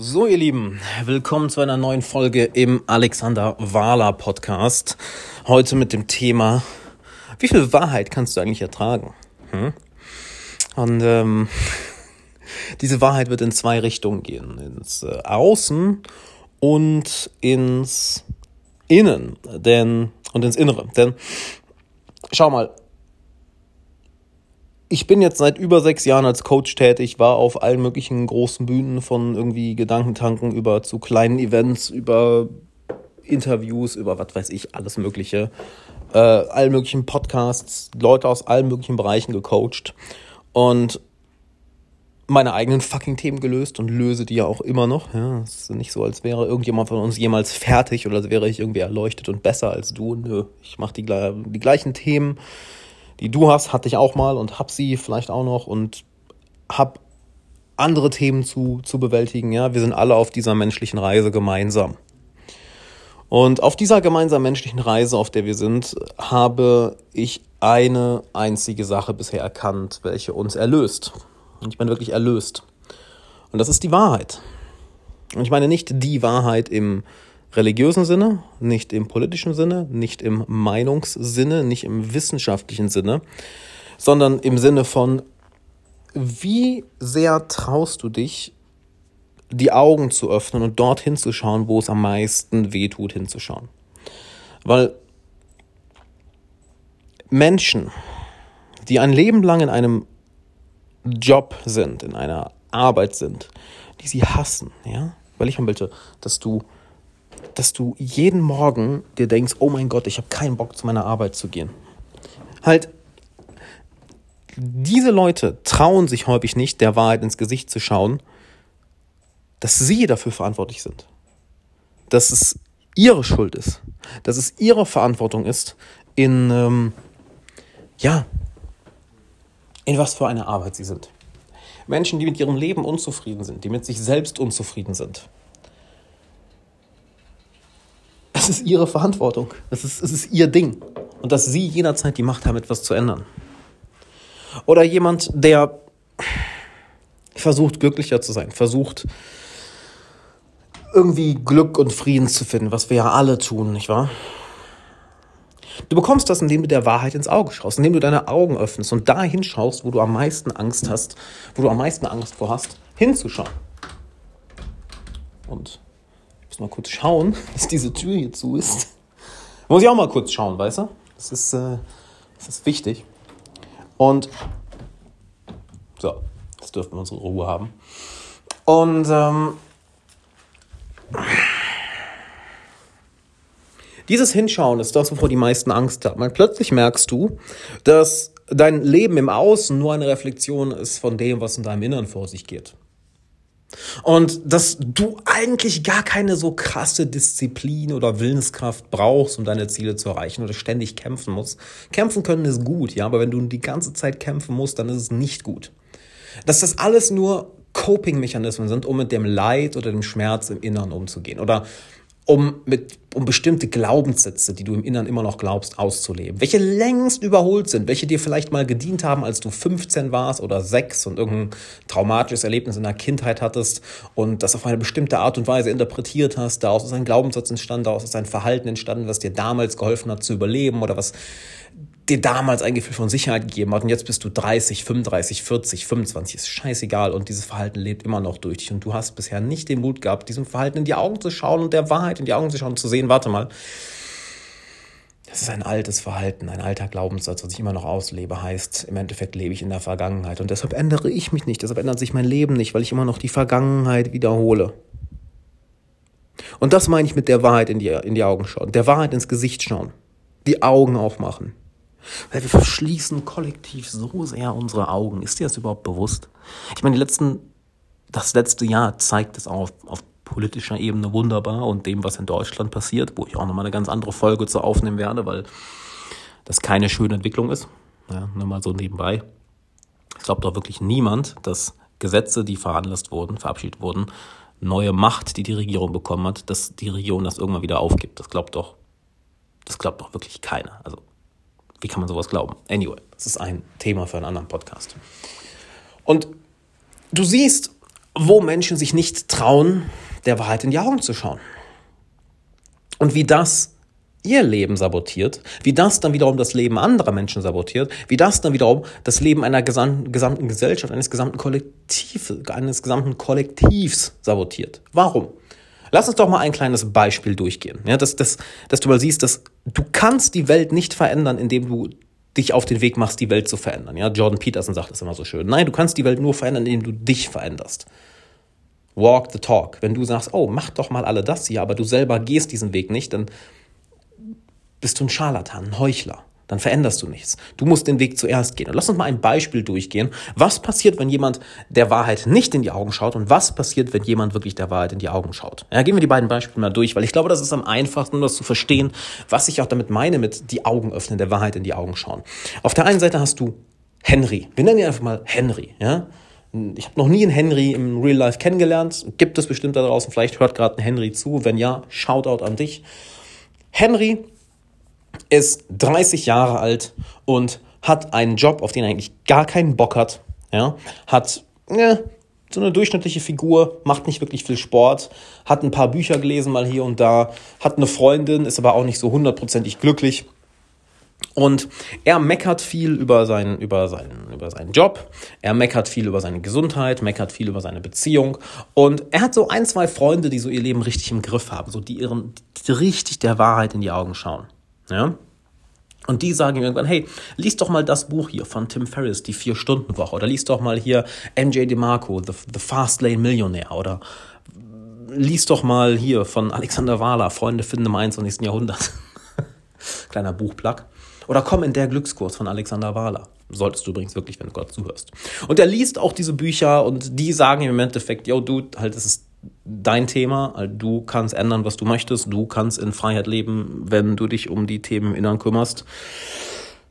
So, ihr Lieben, willkommen zu einer neuen Folge im Alexander Wahler Podcast. Heute mit dem Thema, wie viel Wahrheit kannst du eigentlich ertragen? Hm? Und ähm, diese Wahrheit wird in zwei Richtungen gehen, ins äh, Außen und ins Innen, denn und ins Innere. Denn schau mal, ich bin jetzt seit über sechs Jahren als Coach tätig, war auf allen möglichen großen Bühnen von irgendwie Gedankentanken über zu kleinen Events, über Interviews, über was weiß ich, alles Mögliche, äh, allen möglichen Podcasts, Leute aus allen möglichen Bereichen gecoacht und meine eigenen fucking Themen gelöst und löse die ja auch immer noch. Ja, es ist nicht so, als wäre irgendjemand von uns jemals fertig oder als wäre ich irgendwie erleuchtet und besser als du. Nö, ich mache die, die gleichen Themen die du hast, hatte ich auch mal und hab sie vielleicht auch noch und hab andere Themen zu, zu bewältigen. Ja, wir sind alle auf dieser menschlichen Reise gemeinsam. Und auf dieser gemeinsamen menschlichen Reise, auf der wir sind, habe ich eine einzige Sache bisher erkannt, welche uns erlöst. Und ich meine wirklich erlöst. Und das ist die Wahrheit. Und ich meine nicht die Wahrheit im religiösen Sinne, nicht im politischen Sinne, nicht im Meinungssinne, nicht im wissenschaftlichen Sinne, sondern im Sinne von, wie sehr traust du dich, die Augen zu öffnen und dorthin zu schauen, wo es am meisten wehtut, hinzuschauen. Weil Menschen, die ein Leben lang in einem Job sind, in einer Arbeit sind, die sie hassen, ja, weil ich möchte, dass du dass du jeden Morgen dir denkst, oh mein Gott, ich habe keinen Bock zu meiner Arbeit zu gehen. Halt, diese Leute trauen sich häufig nicht, der Wahrheit ins Gesicht zu schauen, dass sie dafür verantwortlich sind. Dass es ihre Schuld ist. Dass es ihre Verantwortung ist, in, ähm, ja, in was für eine Arbeit sie sind. Menschen, die mit ihrem Leben unzufrieden sind, die mit sich selbst unzufrieden sind, ist ihre Verantwortung. Es ist, es ist ihr Ding. Und dass sie jederzeit die Macht haben, etwas zu ändern. Oder jemand, der versucht, glücklicher zu sein, versucht, irgendwie Glück und Frieden zu finden, was wir ja alle tun, nicht wahr? Du bekommst das, indem du der Wahrheit ins Auge schaust, indem du deine Augen öffnest und dahin schaust, wo du am meisten Angst hast, wo du am meisten Angst vor hast, hinzuschauen. Und muss mal kurz schauen, dass diese Tür hier zu ist. Muss ich auch mal kurz schauen, weißt du? Das ist, äh, das ist wichtig. Und so, jetzt dürfen wir unsere Ruhe haben. Und ähm, dieses Hinschauen ist das, wovor die meisten Angst haben. Weil plötzlich merkst du, dass dein Leben im Außen nur eine Reflexion ist von dem, was in deinem Inneren vor sich geht. Und dass du eigentlich gar keine so krasse Disziplin oder Willenskraft brauchst, um deine Ziele zu erreichen oder ständig kämpfen musst. Kämpfen können ist gut, ja, aber wenn du die ganze Zeit kämpfen musst, dann ist es nicht gut. Dass das alles nur Coping-Mechanismen sind, um mit dem Leid oder dem Schmerz im Inneren umzugehen. Oder um, mit, um bestimmte Glaubenssätze, die du im Inneren immer noch glaubst, auszuleben. Welche längst überholt sind, welche dir vielleicht mal gedient haben, als du 15 warst oder 6 und irgendein traumatisches Erlebnis in der Kindheit hattest und das auf eine bestimmte Art und Weise interpretiert hast. Daraus ist ein Glaubenssatz entstanden, daraus ist ein Verhalten entstanden, was dir damals geholfen hat zu überleben oder was dir damals ein Gefühl von Sicherheit gegeben hat und jetzt bist du 30, 35, 40, 25, ist scheißegal und dieses Verhalten lebt immer noch durch dich und du hast bisher nicht den Mut gehabt, diesem Verhalten in die Augen zu schauen und der Wahrheit in die Augen zu schauen und zu sehen, warte mal, das ist ein altes Verhalten, ein alter Glaubenssatz, was ich immer noch auslebe, heißt, im Endeffekt lebe ich in der Vergangenheit und deshalb ändere ich mich nicht, deshalb ändert sich mein Leben nicht, weil ich immer noch die Vergangenheit wiederhole. Und das meine ich mit der Wahrheit in die, in die Augen schauen, der Wahrheit ins Gesicht schauen, die Augen aufmachen. Weil wir verschließen kollektiv so sehr unsere Augen. Ist dir das überhaupt bewusst? Ich meine, die letzten, das letzte Jahr zeigt es auch auf, auf politischer Ebene wunderbar und dem, was in Deutschland passiert, wo ich auch nochmal eine ganz andere Folge zu aufnehmen werde, weil das keine schöne Entwicklung ist. Ja, nur mal so nebenbei. Ich glaube doch wirklich niemand, dass Gesetze, die veranlasst wurden, verabschiedet wurden, neue Macht, die die Regierung bekommen hat, dass die Regierung das irgendwann wieder aufgibt. Das glaubt doch, das glaubt doch wirklich keiner. Also wie kann man sowas glauben? Anyway, das ist ein Thema für einen anderen Podcast. Und du siehst, wo Menschen sich nicht trauen, der Wahrheit in die Augen zu schauen. Und wie das ihr Leben sabotiert, wie das dann wiederum das Leben anderer Menschen sabotiert, wie das dann wiederum das Leben einer gesamten, Gesellschaft, eines gesamten Kollektivs, eines gesamten Kollektivs sabotiert. Warum? Lass uns doch mal ein kleines Beispiel durchgehen, ja, dass, dass, dass du mal siehst, dass du kannst die Welt nicht verändern, indem du dich auf den Weg machst, die Welt zu verändern. Ja, Jordan Peterson sagt das immer so schön. Nein, du kannst die Welt nur verändern, indem du dich veränderst. Walk the talk. Wenn du sagst, oh, mach doch mal alle das hier, aber du selber gehst diesen Weg nicht, dann bist du ein Scharlatan, ein Heuchler. Dann veränderst du nichts. Du musst den Weg zuerst gehen. Und lass uns mal ein Beispiel durchgehen. Was passiert, wenn jemand der Wahrheit nicht in die Augen schaut und was passiert, wenn jemand wirklich der Wahrheit in die Augen schaut? Ja, gehen wir die beiden Beispiele mal durch, weil ich glaube, das ist am einfachsten, um das zu verstehen, was ich auch damit meine mit die Augen öffnen, der Wahrheit in die Augen schauen. Auf der einen Seite hast du Henry. Wir nennen ihn einfach mal Henry. Ja? Ich habe noch nie einen Henry im Real Life kennengelernt. Gibt es bestimmt da draußen. Vielleicht hört gerade ein Henry zu. Wenn ja, Shoutout an dich. Henry ist 30 Jahre alt und hat einen Job, auf den er eigentlich gar keinen Bock hat. Ja, hat ja, so eine durchschnittliche Figur, macht nicht wirklich viel Sport, hat ein paar Bücher gelesen mal hier und da, hat eine Freundin, ist aber auch nicht so hundertprozentig glücklich. Und er meckert viel über seinen, über, seinen, über seinen Job, er meckert viel über seine Gesundheit, meckert viel über seine Beziehung. Und er hat so ein, zwei Freunde, die so ihr Leben richtig im Griff haben, so die ihren die richtig der Wahrheit in die Augen schauen. Ja? Und die sagen irgendwann, hey, lies doch mal das Buch hier von Tim Ferriss, die Vier-Stunden-Woche. Oder lies doch mal hier MJ DeMarco, The, The Fast Lane Millionaire. Oder lies doch mal hier von Alexander Wahler, Freunde finden im 21. Jahrhundert. Kleiner Buchplug. Oder komm in der Glückskurs von Alexander Wahler. Solltest du übrigens wirklich, wenn du Gott zuhörst. Und er liest auch diese Bücher und die sagen im Endeffekt, yo, du, halt, es ist dein Thema. Du kannst ändern, was du möchtest. Du kannst in Freiheit leben, wenn du dich um die Themen im Innern kümmerst,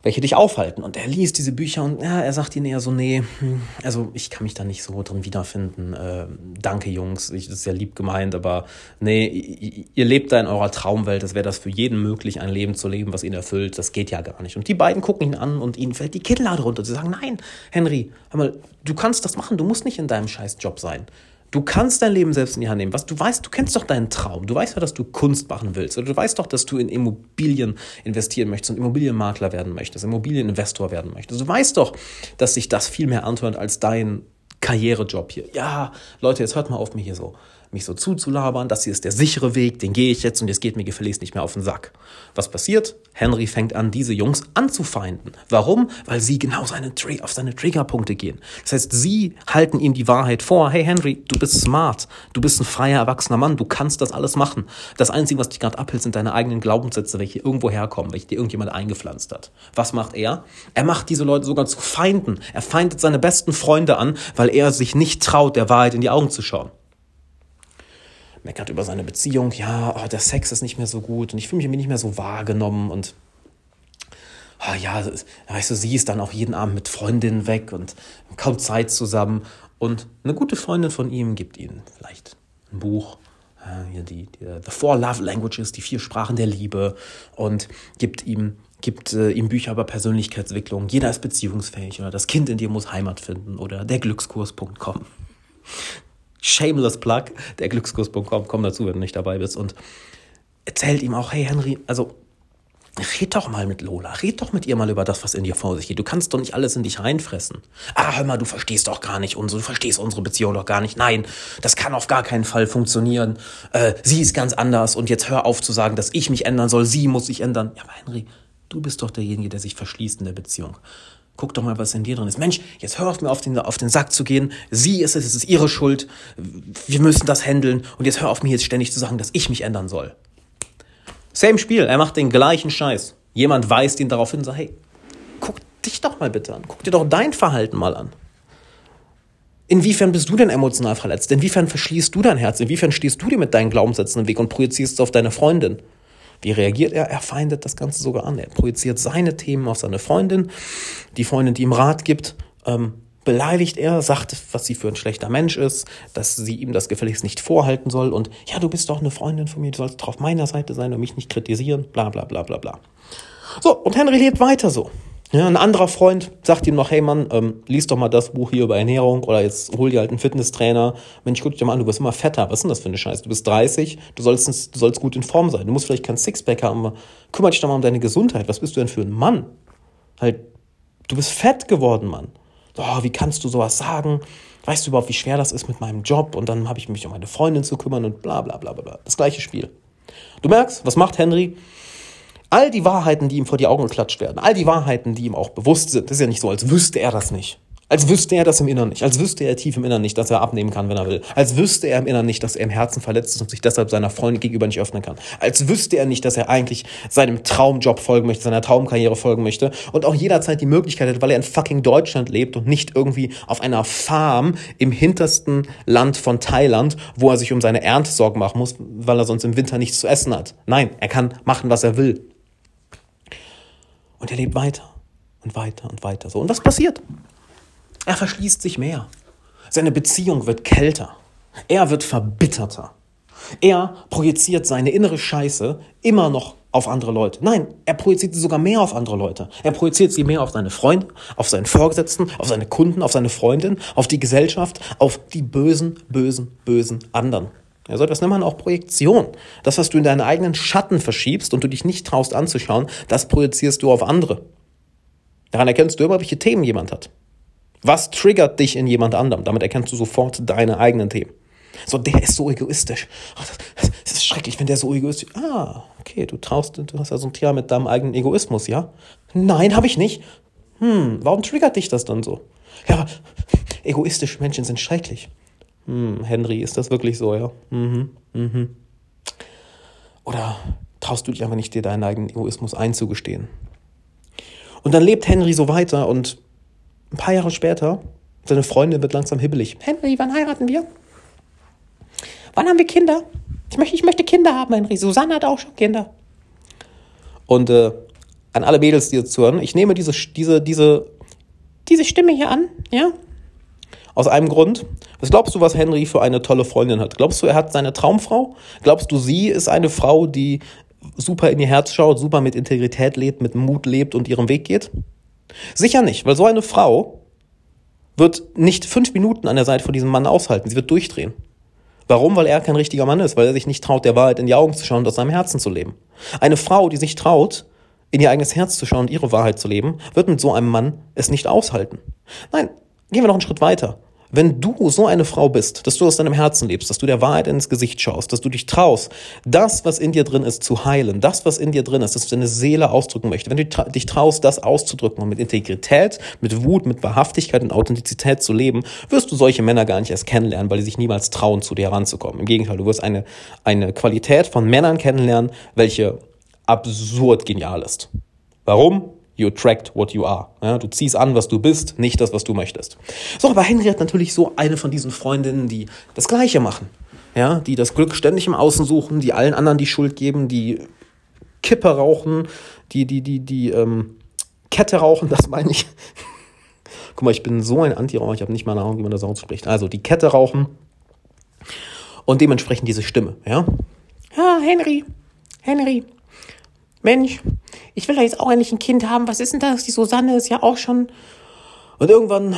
welche dich aufhalten. Und er liest diese Bücher und ja, er sagt ihnen eher so, nee, hm, also ich kann mich da nicht so drin wiederfinden. Äh, danke, Jungs, ich, das ist ja lieb gemeint, aber nee, ihr lebt da in eurer Traumwelt. Das wäre das für jeden möglich, ein Leben zu leben, was ihn erfüllt. Das geht ja gar nicht. Und die beiden gucken ihn an und ihnen fällt die Kinnlade runter. Sie sagen, nein, Henry, hör mal, du kannst das machen. Du musst nicht in deinem scheiß Job sein. Du kannst dein Leben selbst in die Hand nehmen. Was du weißt, du kennst doch deinen Traum. Du weißt ja, dass du Kunst machen willst. Oder du weißt doch, dass du in Immobilien investieren möchtest und Immobilienmakler werden möchtest, Immobilieninvestor werden möchtest. Du weißt doch, dass sich das viel mehr anhört als dein Karrierejob hier. Ja, Leute, jetzt hört mal auf, mir hier so mich so zuzulabern, das hier ist der sichere Weg, den gehe ich jetzt und jetzt geht mir gefälligst nicht mehr auf den Sack. Was passiert? Henry fängt an, diese Jungs anzufeinden. Warum? Weil sie genau seine, auf seine Triggerpunkte gehen. Das heißt, sie halten ihm die Wahrheit vor. Hey Henry, du bist smart, du bist ein freier, erwachsener Mann, du kannst das alles machen. Das Einzige, was dich gerade abhält, sind deine eigenen Glaubenssätze, welche irgendwo herkommen, welche dir irgendjemand eingepflanzt hat. Was macht er? Er macht diese Leute sogar zu Feinden. Er feindet seine besten Freunde an, weil er sich nicht traut, der Wahrheit in die Augen zu schauen meckert über seine Beziehung, ja, oh, der Sex ist nicht mehr so gut und ich fühle mich nicht mehr so wahrgenommen und oh, ja, weißt du, sie ist dann auch jeden Abend mit Freundinnen weg und kaum Zeit zusammen und eine gute Freundin von ihm gibt ihnen vielleicht ein Buch, äh, die, die The Four Love Languages, die vier Sprachen der Liebe und gibt ihm gibt äh, ihm Bücher über Persönlichkeitsentwicklung. Jeder ist beziehungsfähig oder das Kind in dir muss Heimat finden oder derglückskurs.com shameless Plug, der Glückskurs.com, komm dazu, wenn du nicht dabei bist und erzählt ihm auch, hey Henry, also red doch mal mit Lola, red doch mit ihr mal über das, was in dir vor sich geht. Du kannst doch nicht alles in dich reinfressen. Ah, hör mal, du verstehst doch gar nicht unsere, du verstehst unsere Beziehung doch gar nicht. Nein, das kann auf gar keinen Fall funktionieren. Äh, sie ist ganz anders und jetzt hör auf zu sagen, dass ich mich ändern soll, sie muss sich ändern. Ja, aber Henry, du bist doch derjenige, der sich verschließt in der Beziehung. Guck doch mal, was in dir drin ist. Mensch, jetzt hör auf mir auf den, auf den Sack zu gehen. Sie ist es, es ist ihre Schuld. Wir müssen das handeln. Und jetzt hör auf mir jetzt ständig zu sagen, dass ich mich ändern soll. Same Spiel. Er macht den gleichen Scheiß. Jemand weist ihn darauf hin und sagt, hey, guck dich doch mal bitte an. Guck dir doch dein Verhalten mal an. Inwiefern bist du denn emotional verletzt? Inwiefern verschließt du dein Herz? Inwiefern stehst du dir mit deinen Glaubenssätzen im Weg und projizierst es auf deine Freundin? Wie reagiert er? Er feindet das Ganze sogar an. Er projiziert seine Themen auf seine Freundin. Die Freundin, die ihm Rat gibt, ähm, beleidigt er, sagt, was sie für ein schlechter Mensch ist, dass sie ihm das gefälligst nicht vorhalten soll und ja, du bist doch eine Freundin von mir, du sollst doch auf meiner Seite sein und mich nicht kritisieren, bla bla bla bla bla. So, und Henry lebt weiter so. Ja, ein anderer Freund sagt ihm noch, hey Mann, ähm, lies doch mal das Buch hier über Ernährung oder jetzt hol dir halt einen Fitnesstrainer. Mensch, guck dich mal an, du wirst immer fetter. Was ist denn das für eine Scheiße? Du bist 30, du sollst, du sollst gut in Form sein. Du musst vielleicht kein Sixpack haben, aber kümmere dich doch mal um deine Gesundheit. Was bist du denn für ein Mann? Halt, du bist fett geworden, Mann. Oh, wie kannst du sowas sagen? Weißt du überhaupt, wie schwer das ist mit meinem Job? Und dann habe ich mich um meine Freundin zu kümmern und bla bla bla bla. Das gleiche Spiel. Du merkst, was macht Henry? All die Wahrheiten, die ihm vor die Augen geklatscht werden, all die Wahrheiten, die ihm auch bewusst sind, das ist ja nicht so, als wüsste er das nicht. Als wüsste er das im Inneren nicht. Als wüsste er tief im Inneren nicht, dass er abnehmen kann, wenn er will. Als wüsste er im Inneren nicht, dass er im Herzen verletzt ist und sich deshalb seiner Freundin gegenüber nicht öffnen kann. Als wüsste er nicht, dass er eigentlich seinem Traumjob folgen möchte, seiner Traumkarriere folgen möchte und auch jederzeit die Möglichkeit hat, weil er in fucking Deutschland lebt und nicht irgendwie auf einer Farm im hintersten Land von Thailand, wo er sich um seine Ernte Sorgen machen muss, weil er sonst im Winter nichts zu essen hat. Nein, er kann machen, was er will. Und er lebt weiter und weiter und weiter so. Und was passiert? Er verschließt sich mehr. Seine Beziehung wird kälter. Er wird verbitterter. Er projiziert seine innere Scheiße immer noch auf andere Leute. Nein, er projiziert sie sogar mehr auf andere Leute. Er projiziert sie mehr auf seine Freunde, auf seinen Vorgesetzten, auf seine Kunden, auf seine Freundin, auf die Gesellschaft, auf die bösen, bösen, bösen anderen. Ja, so etwas nennt man auch Projektion. Das, was du in deinen eigenen Schatten verschiebst und du dich nicht traust anzuschauen, das projizierst du auf andere. Daran erkennst du immer, welche Themen jemand hat. Was triggert dich in jemand anderem? Damit erkennst du sofort deine eigenen Themen. So, der ist so egoistisch. Das, ist schrecklich, wenn der so egoistisch ist. Ah, okay, du traust, du hast also ein Thema mit deinem eigenen Egoismus, ja? Nein, habe ich nicht. Hm, warum triggert dich das dann so? Ja, egoistische Menschen sind schrecklich. Hm, Henry, ist das wirklich so, ja? Mhm, mhm. Oder traust du dich einfach nicht, dir deinen eigenen Egoismus einzugestehen? Und dann lebt Henry so weiter und ein paar Jahre später, seine Freundin wird langsam hibbelig. Henry, wann heiraten wir? Wann haben wir Kinder? Ich möchte, ich möchte Kinder haben, Henry. Susanne hat auch schon Kinder. Und äh, an alle Mädels, die jetzt zuhören, ich nehme diese, diese, diese, diese Stimme hier an, ja? Aus einem Grund. Was glaubst du, was Henry für eine tolle Freundin hat? Glaubst du, er hat seine Traumfrau? Glaubst du, sie ist eine Frau, die super in ihr Herz schaut, super mit Integrität lebt, mit Mut lebt und ihren Weg geht? Sicher nicht, weil so eine Frau wird nicht fünf Minuten an der Seite von diesem Mann aushalten. Sie wird durchdrehen. Warum? Weil er kein richtiger Mann ist, weil er sich nicht traut, der Wahrheit in die Augen zu schauen und aus seinem Herzen zu leben. Eine Frau, die sich traut, in ihr eigenes Herz zu schauen und ihre Wahrheit zu leben, wird mit so einem Mann es nicht aushalten. Nein, gehen wir noch einen Schritt weiter. Wenn du so eine Frau bist, dass du aus deinem Herzen lebst, dass du der Wahrheit ins Gesicht schaust, dass du dich traust, das, was in dir drin ist, zu heilen, das, was in dir drin ist, dass deine Seele ausdrücken möchte, wenn du dich traust, das auszudrücken und mit Integrität, mit Wut, mit Wahrhaftigkeit und Authentizität zu leben, wirst du solche Männer gar nicht erst kennenlernen, weil die sich niemals trauen, zu dir heranzukommen. Im Gegenteil, du wirst eine, eine Qualität von Männern kennenlernen, welche absurd genial ist. Warum? You attract what you are. Ja, du ziehst an, was du bist, nicht das, was du möchtest. So, aber Henry hat natürlich so eine von diesen Freundinnen, die das Gleiche machen. Ja, die das Glück ständig im Außen suchen, die allen anderen die Schuld geben, die Kippe rauchen, die, die, die, die, ähm, Kette rauchen, das meine ich. Guck mal, ich bin so ein Anti-Raucher, ich habe nicht mal eine Ahnung, wie man das ausspricht. Also, die Kette rauchen und dementsprechend diese Stimme, ja. Ja, Henry, Henry, Mensch, ich will da jetzt auch endlich ein Kind haben. Was ist denn das? Die Susanne ist ja auch schon. Und irgendwann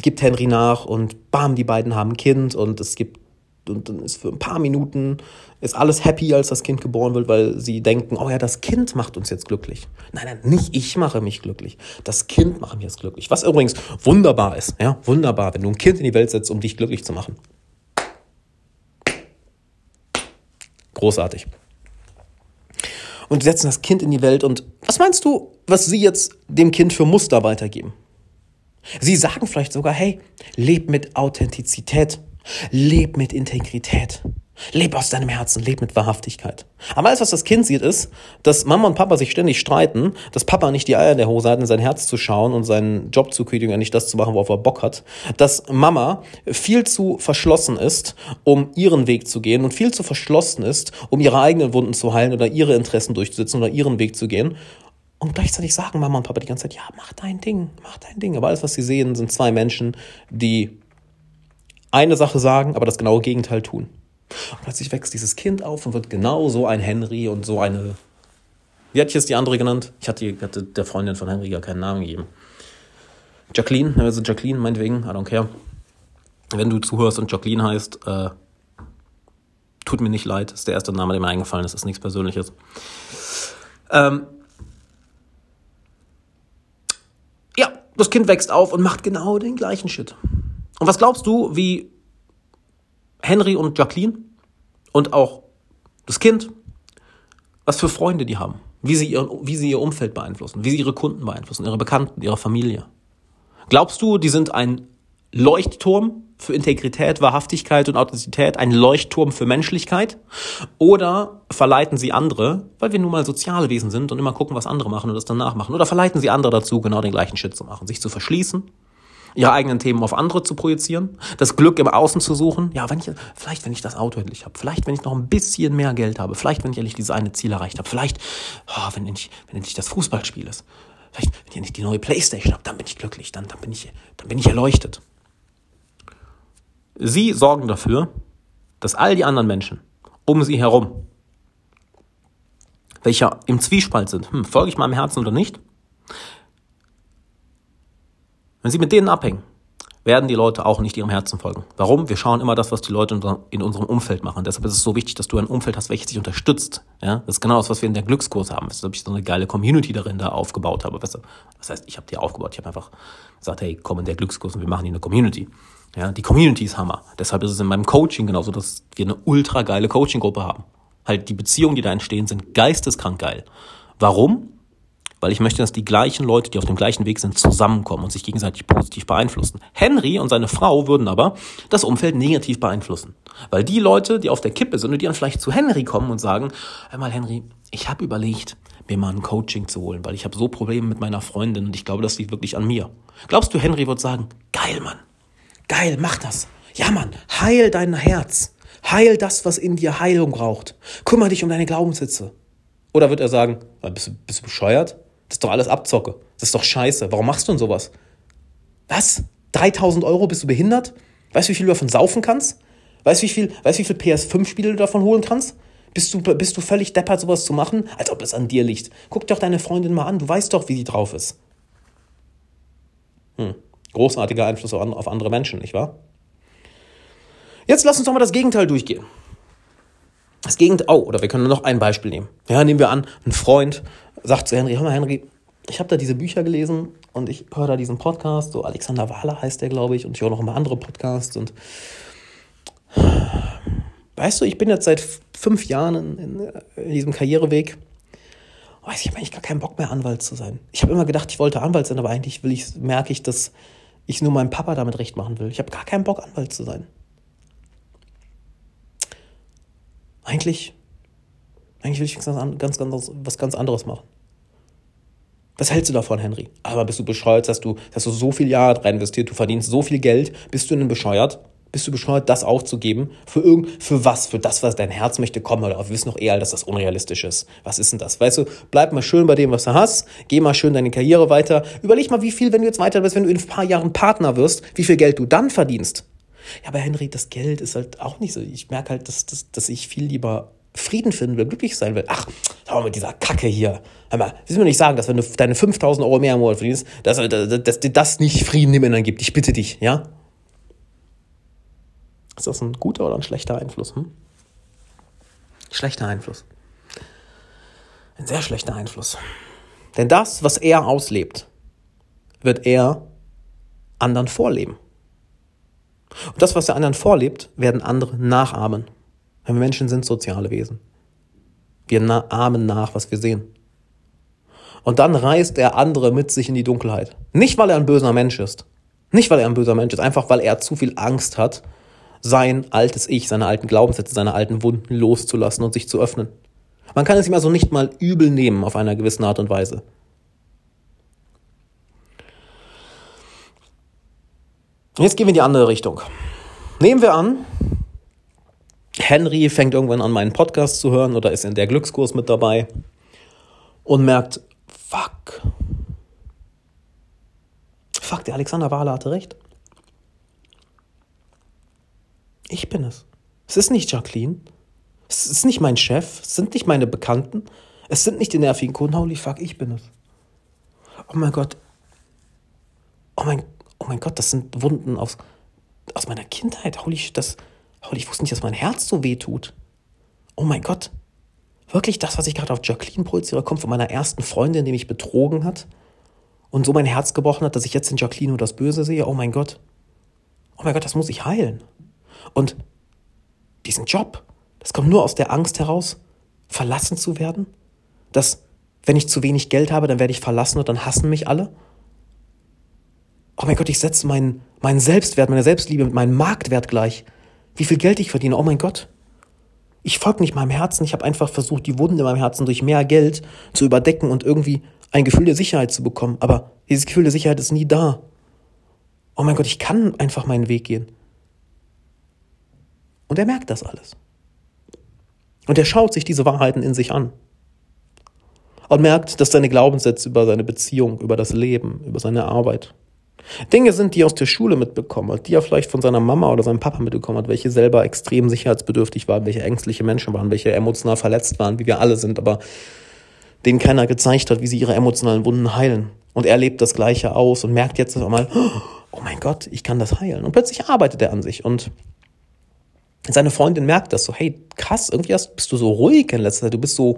gibt Henry nach und bam, die beiden haben ein Kind und es gibt und dann ist für ein paar Minuten ist alles happy, als das Kind geboren wird, weil sie denken, oh ja, das Kind macht uns jetzt glücklich. Nein, nein, nicht ich mache mich glücklich. Das Kind macht mich jetzt glücklich. Was übrigens wunderbar ist, ja, wunderbar, wenn du ein Kind in die Welt setzt, um dich glücklich zu machen. Großartig und setzen das Kind in die Welt. Und was meinst du, was sie jetzt dem Kind für Muster weitergeben? Sie sagen vielleicht sogar, hey, leb mit Authentizität, leb mit Integrität. Leb aus deinem Herzen, leb mit Wahrhaftigkeit. Aber alles, was das Kind sieht, ist, dass Mama und Papa sich ständig streiten, dass Papa nicht die Eier in der Hose hat, in sein Herz zu schauen und seinen Job zu kündigen, nicht das zu machen, worauf er Bock hat, dass Mama viel zu verschlossen ist, um ihren Weg zu gehen und viel zu verschlossen ist, um ihre eigenen Wunden zu heilen oder ihre Interessen durchzusetzen oder ihren Weg zu gehen. Und gleichzeitig sagen Mama und Papa die ganze Zeit, ja, mach dein Ding, mach dein Ding. Aber alles, was sie sehen, sind zwei Menschen, die eine Sache sagen, aber das genaue Gegenteil tun. Und plötzlich wächst dieses Kind auf und wird genau so ein Henry und so eine Wie hatte ich jetzt die andere genannt? Ich hatte, hatte der Freundin von Henry gar keinen Namen gegeben. Jacqueline, also Jacqueline, meinetwegen, I don't care. Wenn du zuhörst und Jacqueline heißt, äh, tut mir nicht leid, ist der erste Name, der mir eingefallen ist, ist nichts Persönliches. Ähm, ja, das Kind wächst auf und macht genau den gleichen Shit. Und was glaubst du, wie Henry und Jacqueline und auch das Kind, was für Freunde die haben, wie sie, ihr, wie sie ihr Umfeld beeinflussen, wie sie ihre Kunden beeinflussen, ihre Bekannten, ihre Familie. Glaubst du, die sind ein Leuchtturm für Integrität, Wahrhaftigkeit und Authentizität, ein Leuchtturm für Menschlichkeit? Oder verleiten sie andere, weil wir nun mal soziale Wesen sind und immer gucken, was andere machen und das danach machen? Oder verleiten sie andere dazu, genau den gleichen Shit zu machen, sich zu verschließen, ihre eigenen Themen auf andere zu projizieren, das Glück im Außen zu suchen? Ja, wenn ich, vielleicht wenn ich das Auto endlich habe, vielleicht wenn ich noch ein bisschen mehr Geld habe, vielleicht wenn ich endlich dieses eine Ziel erreicht habe, vielleicht, oh, wenn endlich, wenn endlich das Fußballspiel ist, vielleicht wenn ich endlich die neue Playstation habe, dann bin ich glücklich, dann, dann bin ich, dann bin ich erleuchtet. Sie sorgen dafür, dass all die anderen Menschen um sie herum, welche im Zwiespalt sind, hm, folge ich meinem Herzen oder nicht, wenn sie mit denen abhängen, werden die Leute auch nicht ihrem Herzen folgen. Warum? Wir schauen immer das, was die Leute in unserem Umfeld machen. Deshalb ist es so wichtig, dass du ein Umfeld hast, welches dich unterstützt. Ja, das ist genau das, was wir in der Glückskurs haben. Deshalb ich so eine geile Community darin da aufgebaut habe. Was heißt, ich habe die aufgebaut. Ich habe einfach gesagt, hey, komm in der Glückskurs und wir machen hier eine Community. Ja, die Community ist Hammer. Deshalb ist es in meinem Coaching genauso, dass wir eine ultra geile Coaching-Gruppe haben. Halt, die Beziehungen, die da entstehen, sind geisteskrank geil. Warum? Weil ich möchte, dass die gleichen Leute, die auf dem gleichen Weg sind, zusammenkommen und sich gegenseitig positiv beeinflussen. Henry und seine Frau würden aber das Umfeld negativ beeinflussen. Weil die Leute, die auf der Kippe sind und die dann vielleicht zu Henry kommen und sagen, einmal Henry, ich habe überlegt, mir mal ein Coaching zu holen, weil ich habe so Probleme mit meiner Freundin und ich glaube, das liegt wirklich an mir. Glaubst du, Henry wird sagen, geil, Mann, Geil, mach das. Ja, Mann, heil dein Herz. Heil das, was in dir Heilung braucht. Kümmer dich um deine Glaubenssitze. Oder wird er sagen, bist bist du bescheuert? Das ist doch alles Abzocke. Das ist doch scheiße. Warum machst du denn sowas? Was? 3000 Euro bist du behindert? Weißt du, wie viel du davon saufen kannst? Weißt du, wie viel, weißt, wie viel PS5-Spiele du davon holen kannst? Bist du, bist du völlig deppert, sowas zu machen? Als ob es an dir liegt. Guck doch deine Freundin mal an. Du weißt doch, wie die drauf ist. Hm großartiger Einfluss auf andere Menschen, nicht wahr? Jetzt lass uns doch mal das Gegenteil durchgehen. Das Gegenteil, oh, oder wir können noch ein Beispiel nehmen. Ja, nehmen wir an, ein Freund sagt zu Henry, hör mal, Henry, ich habe da diese Bücher gelesen und ich höre da diesen Podcast, so Alexander Wahler heißt der, glaube ich, und ich höre noch paar andere Podcasts und weißt du, ich bin jetzt seit fünf Jahren in, in, in diesem Karriereweg weiß ich habe eigentlich gar keinen Bock mehr, Anwalt zu sein. Ich habe immer gedacht, ich wollte Anwalt sein, aber eigentlich will ich, merke ich, dass ich nur meinem Papa damit recht machen will. Ich habe gar keinen Bock, Anwalt zu sein. Eigentlich, eigentlich will ich ganz, ganz, ganz, was ganz anderes machen. Was hältst du davon, Henry? Aber bist du bescheuert, dass du, dass du so viel Jahre rein investiert, du verdienst so viel Geld, bist du denn bescheuert? Bist du bescheuert, das aufzugeben? Für irgend, für was? Für das, was dein Herz möchte kommen? Oder wir wissen doch eher, dass das unrealistisch ist. Was ist denn das? Weißt du, bleib mal schön bei dem, was du hast. Geh mal schön deine Karriere weiter. Überleg mal, wie viel, wenn du jetzt weiter bist, wenn du in ein paar Jahren Partner wirst, wie viel Geld du dann verdienst. Ja, aber Henry, das Geld ist halt auch nicht so. Ich merke halt, dass, dass, dass ich viel lieber Frieden finden will, glücklich sein will. Ach, schau mal mit dieser Kacke hier. Hör mal, willst du mir nicht sagen, dass wenn du deine 5000 Euro mehr im Monat verdienst, dass, dass, dass dir das nicht Frieden im Inneren gibt? Ich bitte dich, ja? Ist das ein guter oder ein schlechter Einfluss? Hm? Schlechter Einfluss. Ein sehr schlechter Einfluss. Denn das, was er auslebt, wird er anderen vorleben. Und das, was er anderen vorlebt, werden andere nachahmen. Weil wir Menschen sind soziale Wesen. Wir ahmen nach, was wir sehen. Und dann reißt er andere mit sich in die Dunkelheit. Nicht, weil er ein böser Mensch ist. Nicht, weil er ein böser Mensch ist. Einfach, weil er zu viel Angst hat, sein altes Ich, seine alten Glaubenssätze, seine alten Wunden loszulassen und sich zu öffnen. Man kann es ihm also nicht mal übel nehmen auf einer gewissen Art und Weise. Jetzt gehen wir in die andere Richtung. Nehmen wir an, Henry fängt irgendwann an, meinen Podcast zu hören oder ist in der Glückskurs mit dabei und merkt, fuck, fuck, der Alexander Wahler hatte recht. Ich bin es. Es ist nicht Jacqueline. Es ist nicht mein Chef. Es sind nicht meine Bekannten. Es sind nicht die nervigen Kunden, holy fuck, ich bin es. Oh mein Gott. Oh mein, oh mein Gott, das sind Wunden aus, aus meiner Kindheit. Holy, das, holy, ich wusste nicht, dass mein Herz so weh tut. Oh mein Gott. Wirklich das, was ich gerade auf Jacqueline projiziere, kommt von meiner ersten Freundin, die mich betrogen hat und so mein Herz gebrochen hat, dass ich jetzt in Jacqueline nur das Böse sehe. Oh mein Gott. Oh mein Gott, das muss ich heilen. Und diesen Job, das kommt nur aus der Angst heraus, verlassen zu werden. Dass, wenn ich zu wenig Geld habe, dann werde ich verlassen und dann hassen mich alle. Oh mein Gott, ich setze meinen, meinen Selbstwert, meine Selbstliebe mit meinem Marktwert gleich. Wie viel Geld ich verdiene, oh mein Gott. Ich folge nicht meinem Herzen, ich habe einfach versucht, die Wunden in meinem Herzen durch mehr Geld zu überdecken und irgendwie ein Gefühl der Sicherheit zu bekommen. Aber dieses Gefühl der Sicherheit ist nie da. Oh mein Gott, ich kann einfach meinen Weg gehen. Und er merkt das alles. Und er schaut sich diese Wahrheiten in sich an. Und merkt, dass seine Glaubenssätze über seine Beziehung, über das Leben, über seine Arbeit, Dinge sind, die er aus der Schule mitbekommen hat, die er vielleicht von seiner Mama oder seinem Papa mitbekommen hat, welche selber extrem sicherheitsbedürftig waren, welche ängstliche Menschen waren, welche emotional verletzt waren, wie wir alle sind, aber denen keiner gezeigt hat, wie sie ihre emotionalen Wunden heilen. Und er lebt das Gleiche aus und merkt jetzt auf einmal, oh mein Gott, ich kann das heilen. Und plötzlich arbeitet er an sich und seine Freundin merkt das so, hey, krass, irgendwie hast, bist du so ruhig in letzter Zeit, du bist so,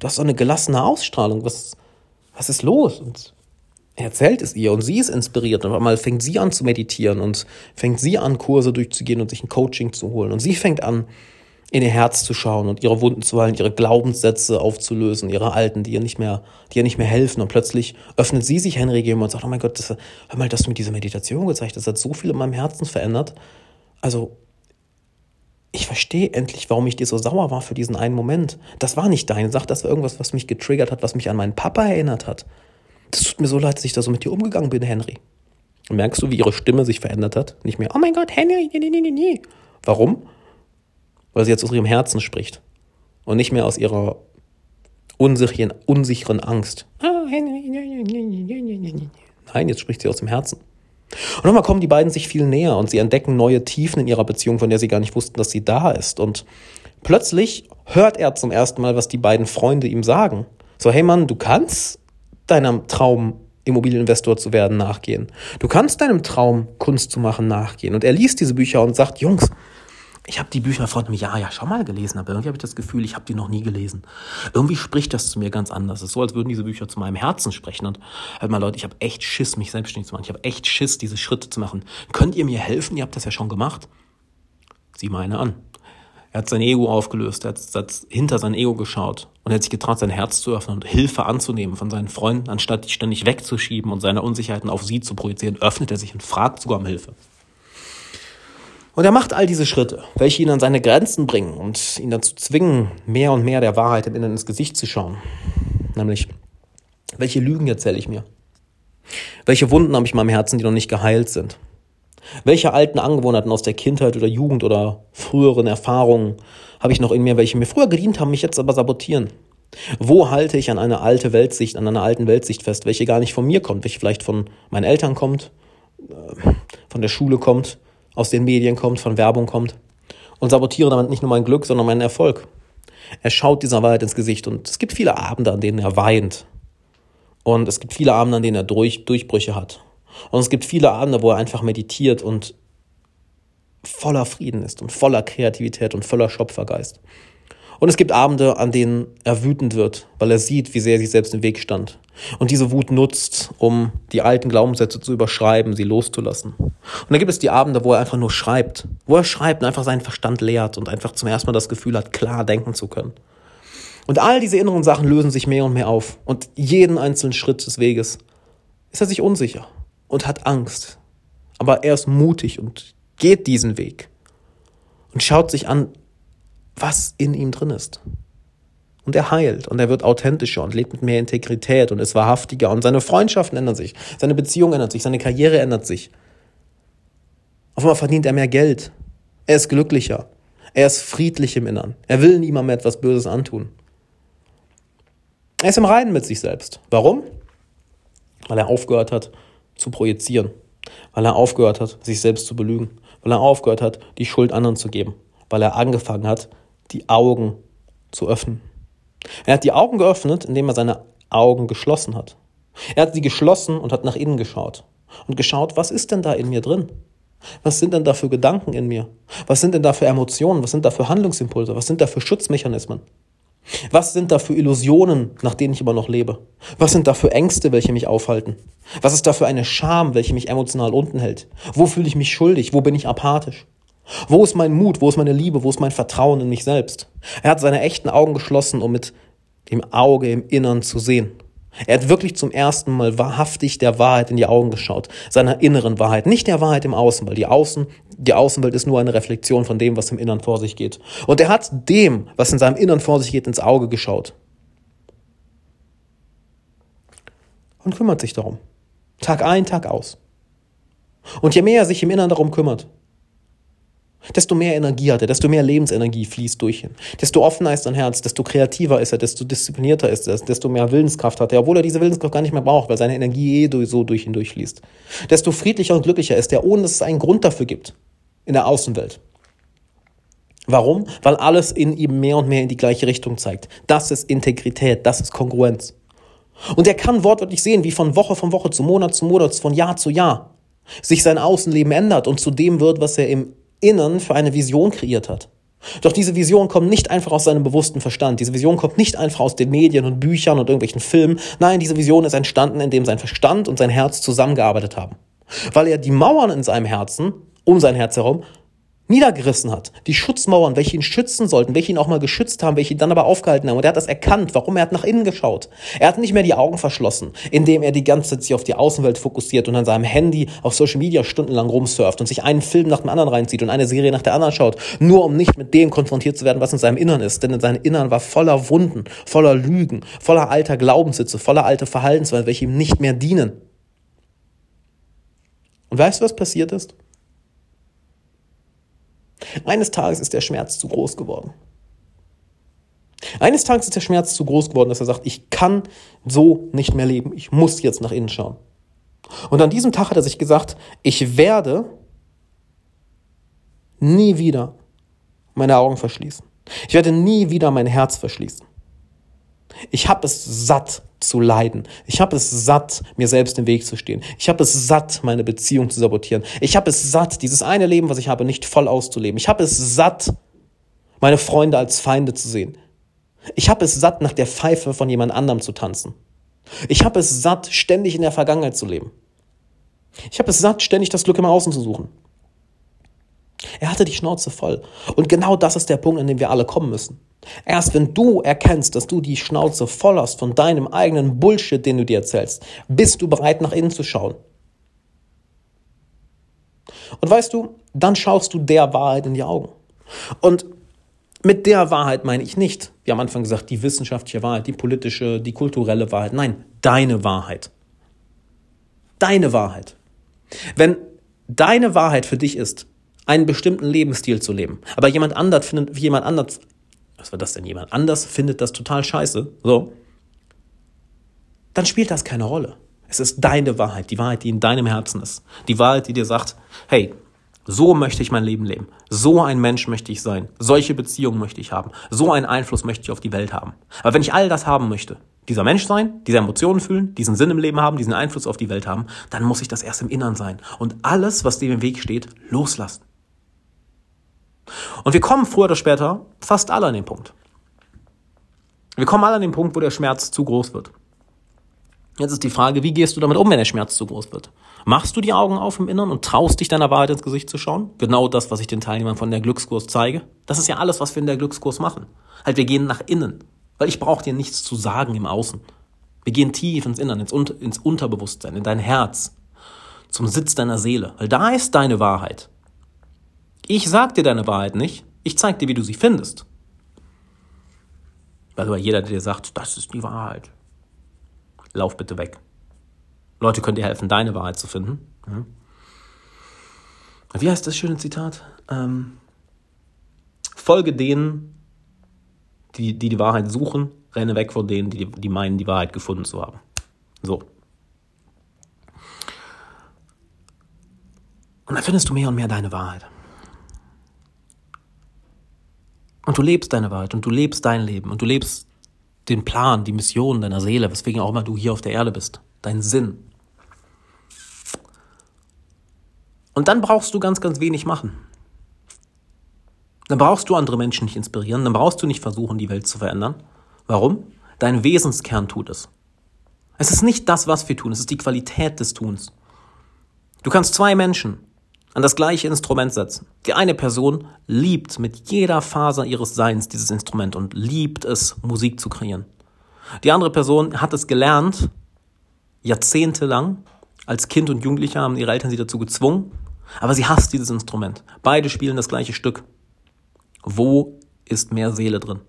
du hast so eine gelassene Ausstrahlung, was, was ist los? Und er erzählt es ihr und sie ist inspiriert und einmal fängt sie an zu meditieren und fängt sie an, Kurse durchzugehen und sich ein Coaching zu holen und sie fängt an, in ihr Herz zu schauen und ihre Wunden zu heilen, ihre Glaubenssätze aufzulösen, ihre alten, die ihr nicht mehr, die ihr nicht mehr helfen. Und plötzlich öffnet sie sich Henry gegenüber und sagt, oh mein Gott, das, hör mal, dass du mir diese Meditation gezeigt hast, das hat so viel in meinem Herzen verändert. Also, ich verstehe endlich, warum ich dir so sauer war für diesen einen Moment. Das war nicht deine Sache, das war irgendwas, was mich getriggert hat, was mich an meinen Papa erinnert hat. Das tut mir so leid, dass ich da so mit dir umgegangen bin, Henry. Und merkst du, wie ihre Stimme sich verändert hat? Nicht mehr, oh mein Gott, Henry, nee, nee, nee, nee. Warum? weil sie jetzt aus ihrem Herzen spricht und nicht mehr aus ihrer unsicheren, unsicheren Angst. Nein, jetzt spricht sie aus dem Herzen. Und nochmal kommen die beiden sich viel näher und sie entdecken neue Tiefen in ihrer Beziehung, von der sie gar nicht wussten, dass sie da ist. Und plötzlich hört er zum ersten Mal, was die beiden Freunde ihm sagen. So, hey Mann, du kannst deinem Traum Immobilieninvestor zu werden nachgehen. Du kannst deinem Traum Kunst zu machen nachgehen. Und er liest diese Bücher und sagt, Jungs, ich habe die Bücher vor einem Jahr ja schon mal gelesen, aber irgendwie habe ich das Gefühl, ich habe die noch nie gelesen. Irgendwie spricht das zu mir ganz anders. Es ist so, als würden diese Bücher zu meinem Herzen sprechen. Und hört mal, Leute, ich habe echt Schiss, mich selbstständig zu machen. Ich habe echt Schiss, diese Schritte zu machen. Könnt ihr mir helfen? Ihr habt das ja schon gemacht. Sieh mal eine an. Er hat sein Ego aufgelöst, er hat, hat hinter sein Ego geschaut und er hat sich getraut, sein Herz zu öffnen und Hilfe anzunehmen von seinen Freunden, anstatt die ständig wegzuschieben und seine Unsicherheiten auf sie zu projizieren, öffnet er sich und fragt sogar um Hilfe. Und er macht all diese Schritte, welche ihn an seine Grenzen bringen und ihn dazu zwingen, mehr und mehr der Wahrheit im Inneren ins Gesicht zu schauen. Nämlich, welche Lügen erzähle ich mir? Welche Wunden habe ich in meinem Herzen, die noch nicht geheilt sind? Welche alten Angewohnheiten aus der Kindheit oder Jugend oder früheren Erfahrungen habe ich noch in mir, welche mir früher gedient haben, mich jetzt aber sabotieren? Wo halte ich an einer alte Weltsicht, an einer alten Weltsicht fest, welche gar nicht von mir kommt, welche vielleicht von meinen Eltern kommt, äh, von der Schule kommt aus den Medien kommt, von Werbung kommt und sabotiere damit nicht nur mein Glück, sondern meinen Erfolg. Er schaut dieser Wahrheit ins Gesicht und es gibt viele Abende, an denen er weint. Und es gibt viele Abende, an denen er Durch, Durchbrüche hat. Und es gibt viele Abende, wo er einfach meditiert und voller Frieden ist und voller Kreativität und voller Schöpfergeist. Und es gibt Abende, an denen er wütend wird, weil er sieht, wie sehr er sich selbst im Weg stand. Und diese Wut nutzt, um die alten Glaubenssätze zu überschreiben, sie loszulassen. Und dann gibt es die Abende, wo er einfach nur schreibt. Wo er schreibt und einfach seinen Verstand leert und einfach zum ersten Mal das Gefühl hat, klar denken zu können. Und all diese inneren Sachen lösen sich mehr und mehr auf. Und jeden einzelnen Schritt des Weges ist er sich unsicher und hat Angst. Aber er ist mutig und geht diesen Weg und schaut sich an, was in ihm drin ist. Und er heilt und er wird authentischer und lebt mit mehr Integrität und ist wahrhaftiger und seine Freundschaften ändern sich, seine Beziehung ändert sich, seine Karriere ändert sich. Auf einmal verdient er mehr Geld. Er ist glücklicher. Er ist friedlich im Innern. Er will niemandem etwas Böses antun. Er ist im Reinen mit sich selbst. Warum? Weil er aufgehört hat zu projizieren. Weil er aufgehört hat, sich selbst zu belügen. Weil er aufgehört hat, die Schuld anderen zu geben. Weil er angefangen hat, die Augen zu öffnen. Er hat die Augen geöffnet, indem er seine Augen geschlossen hat. Er hat sie geschlossen und hat nach innen geschaut. Und geschaut, was ist denn da in mir drin? Was sind denn da für Gedanken in mir? Was sind denn da für Emotionen? Was sind da für Handlungsimpulse? Was sind da für Schutzmechanismen? Was sind da für Illusionen, nach denen ich immer noch lebe? Was sind da für Ängste, welche mich aufhalten? Was ist da für eine Scham, welche mich emotional unten hält? Wo fühle ich mich schuldig? Wo bin ich apathisch? Wo ist mein Mut? Wo ist meine Liebe? Wo ist mein Vertrauen in mich selbst? Er hat seine echten Augen geschlossen, um mit dem Auge im Innern zu sehen. Er hat wirklich zum ersten Mal wahrhaftig der Wahrheit in die Augen geschaut, seiner inneren Wahrheit, nicht der Wahrheit im Außen, weil die Außen, die Außenwelt ist nur eine Reflexion von dem, was im Innern vor sich geht. Und er hat dem, was in seinem Innern vor sich geht, ins Auge geschaut. Und kümmert sich darum. Tag ein, Tag aus. Und je mehr er sich im Innern darum kümmert, desto mehr Energie hat er, desto mehr Lebensenergie fließt durch ihn. Desto offener ist sein Herz, desto kreativer ist er, desto disziplinierter ist er, desto mehr Willenskraft hat er, obwohl er diese Willenskraft gar nicht mehr braucht, weil seine Energie eh so durch ihn durchfließt. Desto friedlicher und glücklicher ist er, ohne dass es einen Grund dafür gibt in der Außenwelt. Warum? Weil alles in ihm mehr und mehr in die gleiche Richtung zeigt. Das ist Integrität, das ist Kongruenz. Und er kann wortwörtlich sehen, wie von Woche von Woche zu Monat zu Monat, von Jahr zu Jahr sich sein Außenleben ändert und zu dem wird, was er im Innern für eine Vision kreiert hat. Doch diese Vision kommt nicht einfach aus seinem bewussten Verstand. Diese Vision kommt nicht einfach aus den Medien und Büchern und irgendwelchen Filmen. Nein, diese Vision ist entstanden, indem sein Verstand und sein Herz zusammengearbeitet haben. Weil er die Mauern in seinem Herzen, um sein Herz herum, niedergerissen hat. Die Schutzmauern, welche ihn schützen sollten, welche ihn auch mal geschützt haben, welche ihn dann aber aufgehalten haben. Und er hat das erkannt. Warum? Er hat nach innen geschaut. Er hat nicht mehr die Augen verschlossen, indem er die ganze Zeit sich auf die Außenwelt fokussiert und an seinem Handy auf Social Media stundenlang rumsurft und sich einen Film nach dem anderen reinzieht und eine Serie nach der anderen schaut, nur um nicht mit dem konfrontiert zu werden, was in seinem Innern ist. Denn in seinem Innern war voller Wunden, voller Lügen, voller alter Glaubenssitze, voller alte Verhaltensweisen, welche ihm nicht mehr dienen. Und weißt du, was passiert ist? Eines Tages ist der Schmerz zu groß geworden. Eines Tages ist der Schmerz zu groß geworden, dass er sagt, ich kann so nicht mehr leben, ich muss jetzt nach innen schauen. Und an diesem Tag hat er sich gesagt, ich werde nie wieder meine Augen verschließen. Ich werde nie wieder mein Herz verschließen. Ich habe es satt zu leiden. Ich habe es satt, mir selbst im Weg zu stehen. Ich habe es satt, meine Beziehung zu sabotieren. Ich habe es satt, dieses eine Leben, was ich habe, nicht voll auszuleben. Ich habe es satt, meine Freunde als Feinde zu sehen. Ich habe es satt, nach der Pfeife von jemand anderem zu tanzen. Ich habe es satt, ständig in der Vergangenheit zu leben. Ich habe es satt, ständig das Glück im Außen zu suchen. Er hatte die Schnauze voll. Und genau das ist der Punkt, an dem wir alle kommen müssen. Erst wenn du erkennst, dass du die Schnauze voll hast von deinem eigenen Bullshit, den du dir erzählst, bist du bereit, nach innen zu schauen. Und weißt du, dann schaust du der Wahrheit in die Augen. Und mit der Wahrheit meine ich nicht, wie am Anfang gesagt, die wissenschaftliche Wahrheit, die politische, die kulturelle Wahrheit. Nein, deine Wahrheit. Deine Wahrheit. Wenn deine Wahrheit für dich ist, einen bestimmten Lebensstil zu leben, aber jemand anders findet, jemand anders was war das denn, jemand anders findet das total scheiße, so, dann spielt das keine Rolle. Es ist deine Wahrheit, die Wahrheit, die in deinem Herzen ist. Die Wahrheit, die dir sagt, hey, so möchte ich mein Leben leben. So ein Mensch möchte ich sein. Solche Beziehungen möchte ich haben. So einen Einfluss möchte ich auf die Welt haben. Aber wenn ich all das haben möchte, dieser Mensch sein, diese Emotionen fühlen, diesen Sinn im Leben haben, diesen Einfluss auf die Welt haben, dann muss ich das erst im Innern sein. Und alles, was dem im Weg steht, loslassen. Und wir kommen früher oder später fast alle an den Punkt. Wir kommen alle an den Punkt, wo der Schmerz zu groß wird. Jetzt ist die Frage, wie gehst du damit um, wenn der Schmerz zu groß wird? Machst du die Augen auf im Inneren und traust dich deiner Wahrheit ins Gesicht zu schauen? Genau das, was ich den Teilnehmern von der Glückskurs zeige. Das ist ja alles, was wir in der Glückskurs machen. Halt, wir gehen nach innen. Weil ich brauche dir nichts zu sagen im Außen. Wir gehen tief ins Innern, ins, ins Unterbewusstsein, in dein Herz. Zum Sitz deiner Seele. Weil da ist deine Wahrheit. Ich sag dir deine Wahrheit nicht, ich zeig dir, wie du sie findest. Weil jeder, der dir sagt, das ist die Wahrheit, lauf bitte weg. Leute können dir helfen, deine Wahrheit zu finden. Wie heißt das schöne Zitat? Ähm, folge denen, die, die die Wahrheit suchen, renne weg von denen, die, die meinen, die Wahrheit gefunden zu haben. So. Und dann findest du mehr und mehr deine Wahrheit. Und du lebst deine Wahrheit und du lebst dein Leben und du lebst den Plan, die Mission deiner Seele, weswegen auch immer du hier auf der Erde bist, dein Sinn. Und dann brauchst du ganz, ganz wenig machen. Dann brauchst du andere Menschen nicht inspirieren, dann brauchst du nicht versuchen, die Welt zu verändern. Warum? Dein Wesenskern tut es. Es ist nicht das, was wir tun, es ist die Qualität des Tuns. Du kannst zwei Menschen an das gleiche Instrument setzen. Die eine Person liebt mit jeder Faser ihres Seins dieses Instrument und liebt es, Musik zu kreieren. Die andere Person hat es gelernt, jahrzehntelang. Als Kind und Jugendlicher haben ihre Eltern sie dazu gezwungen, aber sie hasst dieses Instrument. Beide spielen das gleiche Stück. Wo ist mehr Seele drin?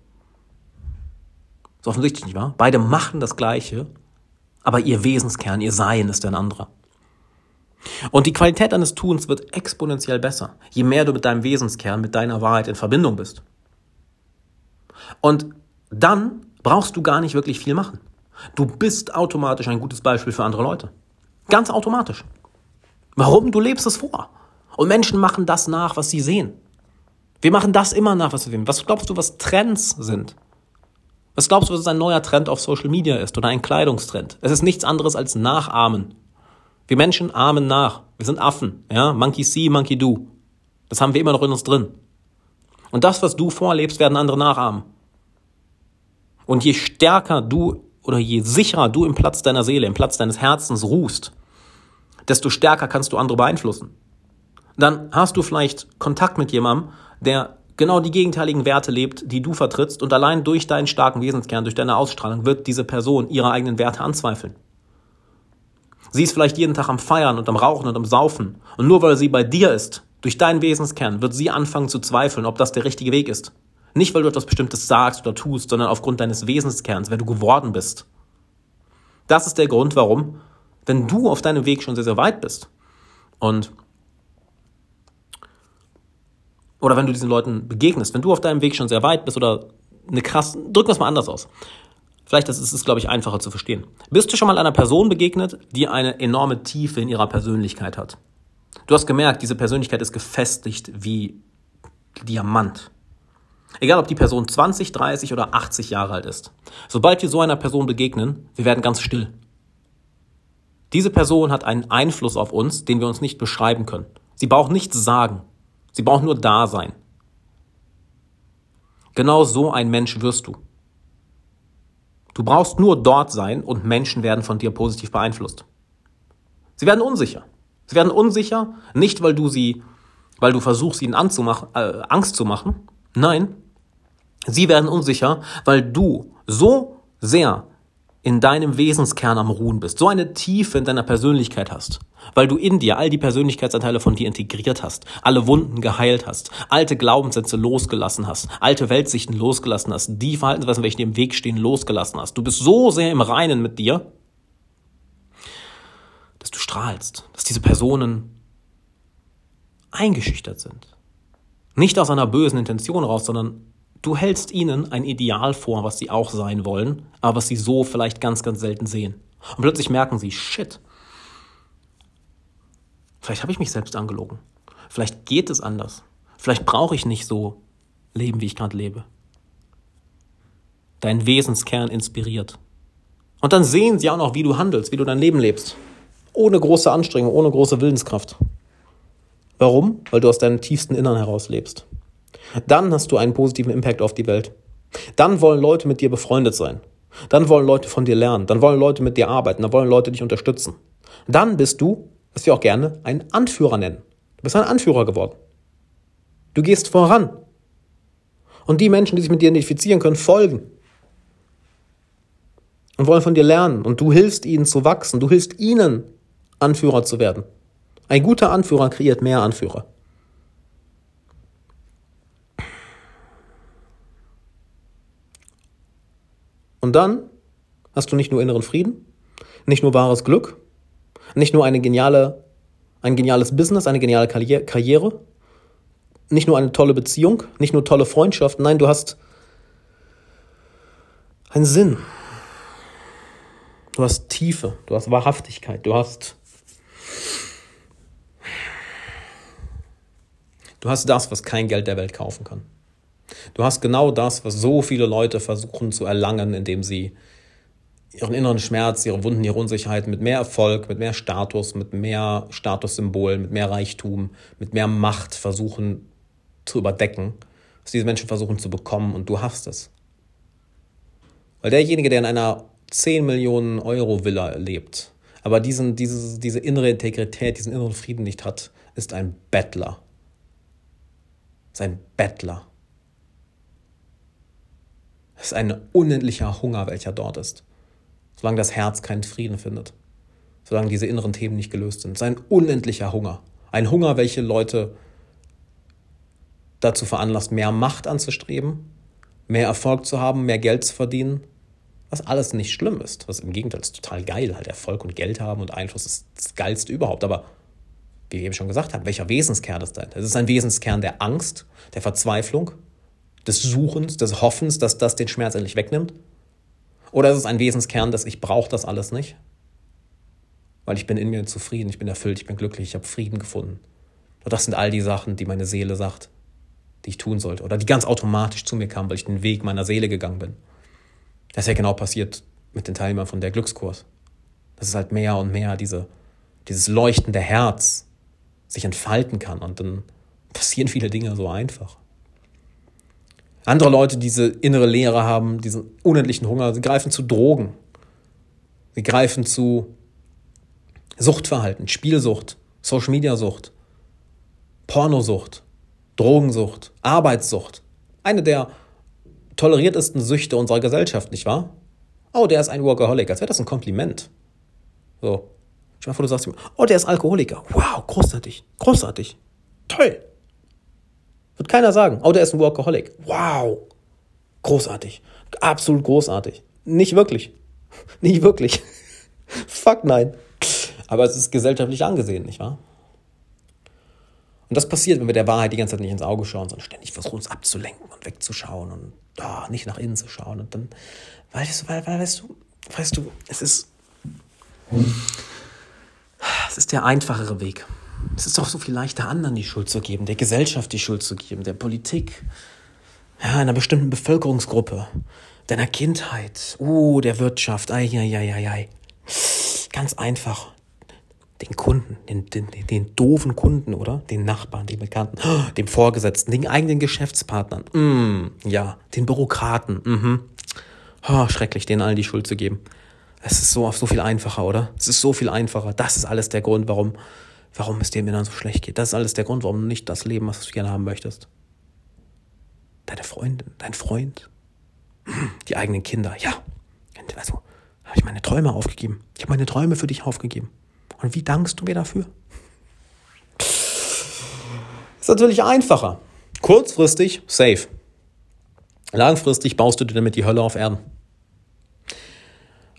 Ist offensichtlich nicht wahr? Beide machen das Gleiche, aber ihr Wesenskern, ihr Sein ist ein anderer. Und die Qualität deines Tuns wird exponentiell besser, je mehr du mit deinem Wesenskern, mit deiner Wahrheit in Verbindung bist. Und dann brauchst du gar nicht wirklich viel machen. Du bist automatisch ein gutes Beispiel für andere Leute. Ganz automatisch. Warum? Du lebst es vor. Und Menschen machen das nach, was sie sehen. Wir machen das immer nach, was wir sehen. Was glaubst du, was Trends sind? Was glaubst du, was ein neuer Trend auf Social Media ist oder ein Kleidungstrend? Es ist nichts anderes als Nachahmen. Wir Menschen ahmen nach. Wir sind Affen. Ja? Monkey see, monkey do. Das haben wir immer noch in uns drin. Und das, was du vorlebst, werden andere nachahmen. Und je stärker du oder je sicherer du im Platz deiner Seele, im Platz deines Herzens ruhst, desto stärker kannst du andere beeinflussen. Dann hast du vielleicht Kontakt mit jemandem, der genau die gegenteiligen Werte lebt, die du vertrittst und allein durch deinen starken Wesenskern, durch deine Ausstrahlung wird diese Person ihre eigenen Werte anzweifeln. Sie ist vielleicht jeden Tag am Feiern und am Rauchen und am Saufen und nur weil sie bei dir ist, durch deinen Wesenskern, wird sie anfangen zu zweifeln, ob das der richtige Weg ist. Nicht, weil du etwas Bestimmtes sagst oder tust, sondern aufgrund deines Wesenskerns, wer du geworden bist. Das ist der Grund, warum, wenn du auf deinem Weg schon sehr, sehr weit bist und oder wenn du diesen Leuten begegnest, wenn du auf deinem Weg schon sehr weit bist oder eine krass, drücken wir es mal anders aus. Vielleicht ist es, glaube ich, einfacher zu verstehen. Bist du schon mal einer Person begegnet, die eine enorme Tiefe in ihrer Persönlichkeit hat? Du hast gemerkt, diese Persönlichkeit ist gefestigt wie Diamant. Egal, ob die Person 20, 30 oder 80 Jahre alt ist. Sobald wir so einer Person begegnen, wir werden ganz still. Diese Person hat einen Einfluss auf uns, den wir uns nicht beschreiben können. Sie braucht nichts sagen. Sie braucht nur da sein. Genau so ein Mensch wirst du. Du brauchst nur dort sein und Menschen werden von dir positiv beeinflusst. Sie werden unsicher. Sie werden unsicher, nicht weil du sie, weil du versuchst, ihnen anzumachen, äh, Angst zu machen. Nein, sie werden unsicher, weil du so sehr in deinem Wesenskern am Ruhen bist, so eine Tiefe in deiner Persönlichkeit hast, weil du in dir all die Persönlichkeitsanteile von dir integriert hast, alle Wunden geheilt hast, alte Glaubenssätze losgelassen hast, alte Weltsichten losgelassen hast, die Verhaltensweisen, welche dir im Weg stehen, losgelassen hast. Du bist so sehr im Reinen mit dir, dass du strahlst, dass diese Personen eingeschüchtert sind. Nicht aus einer bösen Intention raus, sondern Du hältst ihnen ein Ideal vor, was sie auch sein wollen, aber was sie so vielleicht ganz, ganz selten sehen. Und plötzlich merken sie, shit, vielleicht habe ich mich selbst angelogen. Vielleicht geht es anders. Vielleicht brauche ich nicht so leben, wie ich gerade lebe. Dein Wesenskern inspiriert. Und dann sehen sie auch noch, wie du handelst, wie du dein Leben lebst. Ohne große Anstrengung, ohne große Willenskraft. Warum? Weil du aus deinem tiefsten Innern heraus lebst. Dann hast du einen positiven Impact auf die Welt. Dann wollen Leute mit dir befreundet sein. Dann wollen Leute von dir lernen. Dann wollen Leute mit dir arbeiten. Dann wollen Leute dich unterstützen. Dann bist du, was wir auch gerne einen Anführer nennen. Du bist ein Anführer geworden. Du gehst voran. Und die Menschen, die sich mit dir identifizieren können, folgen. Und wollen von dir lernen. Und du hilfst ihnen zu wachsen. Du hilfst ihnen, Anführer zu werden. Ein guter Anführer kreiert mehr Anführer. Und dann hast du nicht nur inneren Frieden, nicht nur wahres Glück, nicht nur eine geniale, ein geniales Business, eine geniale Karriere, nicht nur eine tolle Beziehung, nicht nur tolle Freundschaften, nein, du hast einen Sinn. Du hast Tiefe, du hast Wahrhaftigkeit, du hast Du hast das, was kein Geld der Welt kaufen kann. Du hast genau das, was so viele Leute versuchen zu erlangen, indem sie ihren inneren Schmerz, ihre Wunden, ihre Unsicherheit mit mehr Erfolg, mit mehr Status, mit mehr Statussymbolen, mit mehr Reichtum, mit mehr Macht versuchen zu überdecken, was diese Menschen versuchen zu bekommen und du hast es. Weil derjenige, der in einer 10 Millionen Euro Villa lebt, aber diesen, diese, diese innere Integrität, diesen inneren Frieden nicht hat, ist ein Bettler. Ist ein Bettler. Es ist ein unendlicher Hunger, welcher dort ist. Solange das Herz keinen Frieden findet. Solange diese inneren Themen nicht gelöst sind. Es ist ein unendlicher Hunger. Ein Hunger, welche Leute dazu veranlasst, mehr Macht anzustreben, mehr Erfolg zu haben, mehr Geld zu verdienen, was alles nicht schlimm ist. Was im Gegenteil ist total geil. Halt Erfolg und Geld haben und Einfluss ist das Geilste überhaupt. Aber wie ich eben schon gesagt habe, welcher Wesenskern ist das? Es ist ein Wesenskern der Angst, der Verzweiflung, des Suchens, des Hoffens, dass das den Schmerz endlich wegnimmt. Oder ist es ein Wesenskern, dass ich brauche das alles nicht? Weil ich bin in mir zufrieden, ich bin erfüllt, ich bin glücklich, ich habe Frieden gefunden. Und das sind all die Sachen, die meine Seele sagt, die ich tun sollte. Oder die ganz automatisch zu mir kamen, weil ich den Weg meiner Seele gegangen bin. Das ist ja genau passiert mit den Teilnehmern von der Glückskurs. Das ist halt mehr und mehr diese, dieses leuchtende Herz sich entfalten kann und dann passieren viele Dinge so einfach. Andere Leute, diese innere Leere haben, diesen unendlichen Hunger, sie greifen zu Drogen. Sie greifen zu Suchtverhalten, Spielsucht, Social Media Sucht, Pornosucht, Drogensucht, Arbeitssucht. Eine der toleriertesten Süchte unserer Gesellschaft, nicht wahr? Oh, der ist ein Workaholic, als wäre das ein Kompliment. So. Stell mal vor, du sagst ihm, oh, der ist Alkoholiker. Wow, großartig, großartig, toll. Wird keiner sagen, oh, der ist ein Workaholic. Wow, großartig, absolut großartig. Nicht wirklich, nicht wirklich. Fuck nein. Aber es ist gesellschaftlich angesehen, nicht wahr? Und das passiert, wenn wir der Wahrheit die ganze Zeit nicht ins Auge schauen, sondern ständig versuchen, uns abzulenken und wegzuschauen und oh, nicht nach innen zu schauen. Und dann, weißt du, weißt du, weißt du, es ist, es ist der einfachere Weg. Es ist doch so viel leichter, anderen die Schuld zu geben, der Gesellschaft die Schuld zu geben, der Politik, ja, einer bestimmten Bevölkerungsgruppe, deiner Kindheit, uh, der Wirtschaft, ai, ai, ai, ai, ai. Ganz einfach. Den Kunden, den, den, den, den doofen Kunden, oder? Den Nachbarn, den Bekannten, dem Vorgesetzten, den eigenen Geschäftspartnern, mm, ja, den Bürokraten, mhm. Oh, schrecklich, denen allen die Schuld zu geben. Es ist so, so viel einfacher, oder? Es ist so viel einfacher. Das ist alles der Grund, warum, warum es dir im Inneren so schlecht geht. Das ist alles der Grund, warum du nicht das Leben hast, was du gerne haben möchtest. Deine Freundin, dein Freund, die eigenen Kinder, ja. Also, habe ich meine Träume aufgegeben. Ich habe meine Träume für dich aufgegeben. Und wie dankst du mir dafür? Ist natürlich einfacher. Kurzfristig, safe. Langfristig baust du dir damit die Hölle auf Erden.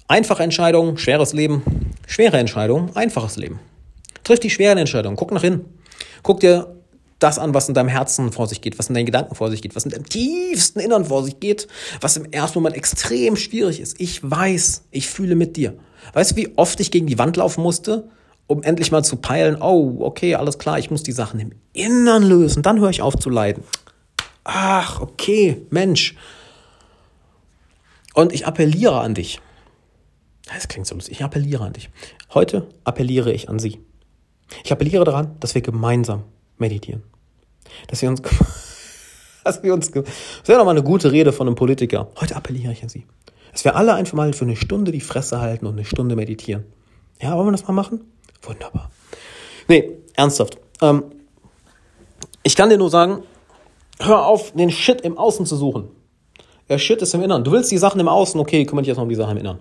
Einfache Entscheidung, schweres Leben. Schwere Entscheidung, einfaches Leben. Triff die schweren Entscheidungen. Guck nach innen. Guck dir das an, was in deinem Herzen vor sich geht, was in deinen Gedanken vor sich geht, was in deinem tiefsten Innern vor sich geht, was im ersten Moment extrem schwierig ist. Ich weiß, ich fühle mit dir. Weißt du, wie oft ich gegen die Wand laufen musste, um endlich mal zu peilen, oh, okay, alles klar, ich muss die Sachen im Innern lösen, dann höre ich auf zu leiden. Ach, okay, Mensch. Und ich appelliere an dich. Das klingt so lustig. Ich appelliere an dich. Heute appelliere ich an Sie. Ich appelliere daran, dass wir gemeinsam meditieren. Dass wir uns, dass wir uns, das wäre doch mal eine gute Rede von einem Politiker. Heute appelliere ich an Sie. Dass wir alle einfach mal für eine Stunde die Fresse halten und eine Stunde meditieren. Ja, wollen wir das mal machen? Wunderbar. Nee, ernsthaft. Ähm, ich kann dir nur sagen, hör auf, den Shit im Außen zu suchen. Der Shit ist im Innern. Du willst die Sachen im Außen, okay, kümmere dich erstmal um die Sachen im Innern.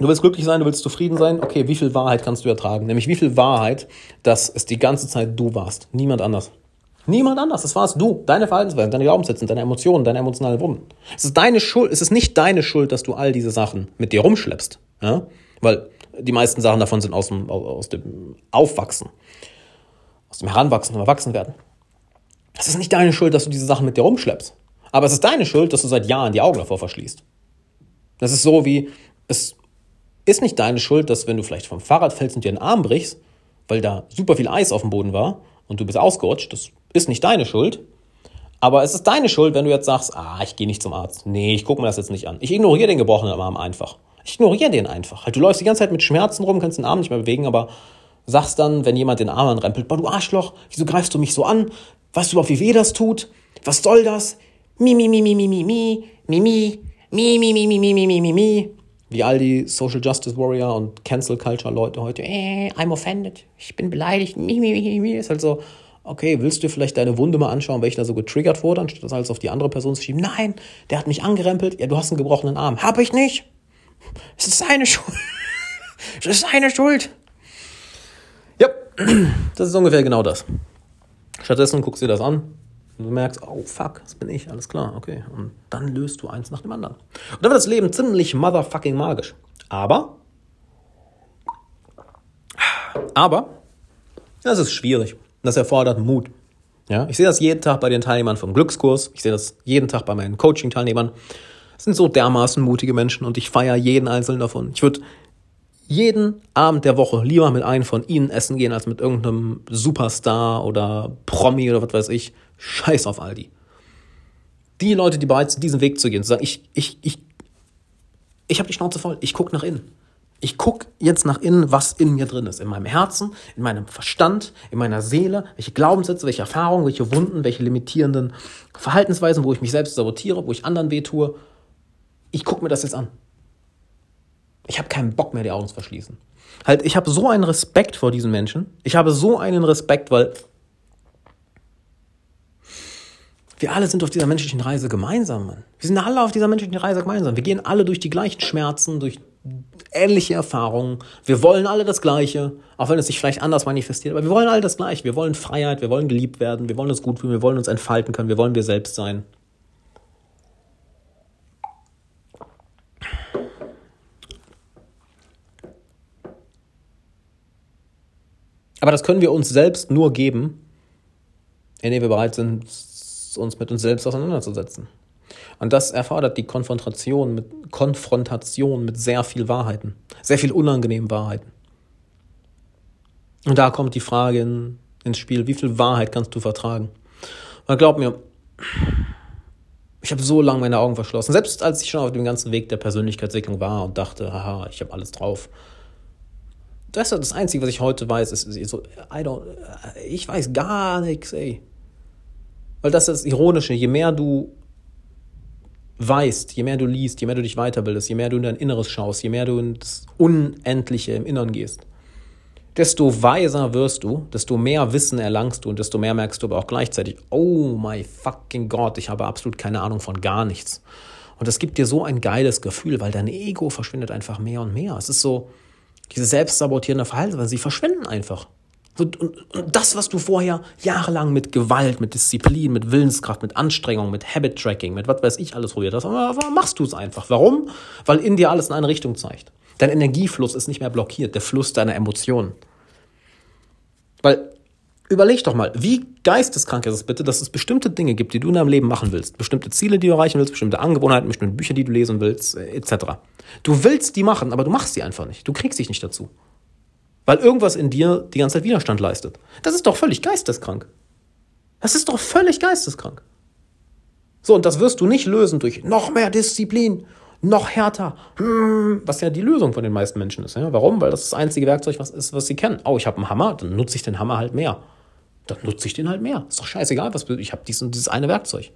Du willst glücklich sein, du willst zufrieden sein, okay, wie viel Wahrheit kannst du ertragen? Nämlich wie viel Wahrheit, dass es die ganze Zeit du warst. Niemand anders. Niemand anders, das warst du. Deine Verhaltensweisen, deine Glaubenssätze, deine Emotionen, deine emotionalen Wunden. Es ist deine Schuld, es ist nicht deine Schuld, dass du all diese Sachen mit dir rumschleppst. Ja? Weil die meisten Sachen davon sind aus dem, aus dem Aufwachsen, aus dem Heranwachsen und Erwachsenwerden. Es ist nicht deine Schuld, dass du diese Sachen mit dir rumschleppst. Aber es ist deine Schuld, dass du seit Jahren die Augen davor verschließt. Das ist so wie, es ist nicht deine Schuld, dass wenn du vielleicht vom Fahrrad fällst und dir einen Arm brichst, weil da super viel Eis auf dem Boden war und du bist ausgerutscht, das ist nicht deine Schuld. Aber es ist deine Schuld, wenn du jetzt sagst, ah, ich gehe nicht zum Arzt. Nee, ich gucke mir das jetzt nicht an. Ich ignoriere den gebrochenen Arm einfach. Ich ignoriere den einfach. Halt, du läufst die ganze Zeit mit Schmerzen rum, kannst den Arm nicht mehr bewegen, aber sagst dann, wenn jemand den Arm anrempelt, boah, du Arschloch, wieso greifst du mich so an? Weißt du überhaupt, wie weh das tut? Was soll das? Mi, mi, mi, mi, mi, mi, mi, mi, mi, mi, mi, mi, mi, mi, mi, mi, mi, mi. Wie all die Social Justice Warrior und Cancel Culture Leute heute, äh, I'm offended, ich bin beleidigt, ist halt so, okay, willst du vielleicht deine Wunde mal anschauen, welche da so getriggert wurde, anstatt das alles auf die andere Person zu schieben? Nein, der hat mich angerempelt, ja, du hast einen gebrochenen Arm. Hab ich nicht. Es ist seine Schuld. Es ist seine Schuld. Ja, das ist ungefähr genau das. Stattdessen guckst du dir das an und du merkst, oh fuck, das bin ich, alles klar, okay. Und dann löst du eins nach dem anderen. Und dann wird das Leben ziemlich motherfucking magisch. Aber, aber, das ist schwierig. Das erfordert Mut. Ja, ich sehe das jeden Tag bei den Teilnehmern vom Glückskurs. Ich sehe das jeden Tag bei meinen Coaching-Teilnehmern. Das sind so dermaßen mutige Menschen und ich feiere jeden einzelnen davon. Ich würde jeden Abend der Woche lieber mit einem von ihnen essen gehen, als mit irgendeinem Superstar oder Promi oder was weiß ich. Scheiß auf Aldi. Die Leute, die bereit sind, diesen Weg zu gehen, zu sagen, ich, ich, ich, ich habe die Schnauze voll, ich gucke nach innen. Ich gucke jetzt nach innen, was in mir drin ist. In meinem Herzen, in meinem Verstand, in meiner Seele, welche Glaubenssätze, welche Erfahrungen, welche Wunden, welche limitierenden Verhaltensweisen, wo ich mich selbst sabotiere, wo ich anderen weh tue. Ich gucke mir das jetzt an. Ich habe keinen Bock mehr, die Augen zu verschließen. Halt, ich habe so einen Respekt vor diesen Menschen. Ich habe so einen Respekt, weil wir alle sind auf dieser menschlichen Reise gemeinsam, Mann. Wir sind alle auf dieser menschlichen Reise gemeinsam. Wir gehen alle durch die gleichen Schmerzen, durch ähnliche Erfahrungen. Wir wollen alle das Gleiche, auch wenn es sich vielleicht anders manifestiert, aber wir wollen alle das Gleiche. Wir wollen Freiheit, wir wollen geliebt werden, wir wollen uns gut fühlen, wir wollen uns entfalten können, wir wollen wir selbst sein. Aber das können wir uns selbst nur geben, indem wir bereit sind, uns mit uns selbst auseinanderzusetzen. Und das erfordert die Konfrontation mit, Konfrontation mit sehr viel Wahrheiten, sehr viel unangenehmen Wahrheiten. Und da kommt die Frage in, ins Spiel, wie viel Wahrheit kannst du vertragen? Und glaub mir, ich habe so lange meine Augen verschlossen, selbst als ich schon auf dem ganzen Weg der Persönlichkeitsentwicklung war und dachte, haha, ich habe alles drauf das ist das Einzige, was ich heute weiß, ist, ist so, I don't, ich weiß gar nichts, ey. Weil das ist das Ironische, je mehr du weißt, je mehr du liest, je mehr du dich weiterbildest, je mehr du in dein Inneres schaust, je mehr du ins Unendliche im Innern gehst, desto weiser wirst du, desto mehr Wissen erlangst du und desto mehr merkst du aber auch gleichzeitig, oh my fucking God, ich habe absolut keine Ahnung von gar nichts. Und das gibt dir so ein geiles Gefühl, weil dein Ego verschwindet einfach mehr und mehr. Es ist so, diese selbstsabotierende Verhaltensweise, sie verschwinden einfach. Und, und, und, das, was du vorher jahrelang mit Gewalt, mit Disziplin, mit Willenskraft, mit Anstrengung, mit Habit-Tracking, mit was weiß ich alles probiert hast, machst du es einfach. Warum? Weil in dir alles in eine Richtung zeigt. Dein Energiefluss ist nicht mehr blockiert, der Fluss deiner Emotionen. Weil Überleg doch mal, wie geisteskrank ist es bitte, dass es bestimmte Dinge gibt, die du in deinem Leben machen willst, bestimmte Ziele, die du erreichen willst, bestimmte Angewohnheiten, bestimmte Bücher, die du lesen willst, etc. Du willst die machen, aber du machst sie einfach nicht. Du kriegst dich nicht dazu. Weil irgendwas in dir die ganze Zeit Widerstand leistet. Das ist doch völlig geisteskrank. Das ist doch völlig geisteskrank. So, und das wirst du nicht lösen durch noch mehr Disziplin, noch härter, hm, was ja die Lösung von den meisten Menschen ist. Ja? Warum? Weil das das einzige Werkzeug was ist, was sie kennen. Oh, ich habe einen Hammer, dann nutze ich den Hammer halt mehr dann nutze ich den halt mehr. Ist doch scheißegal, was ich habe dies und dieses eine Werkzeug.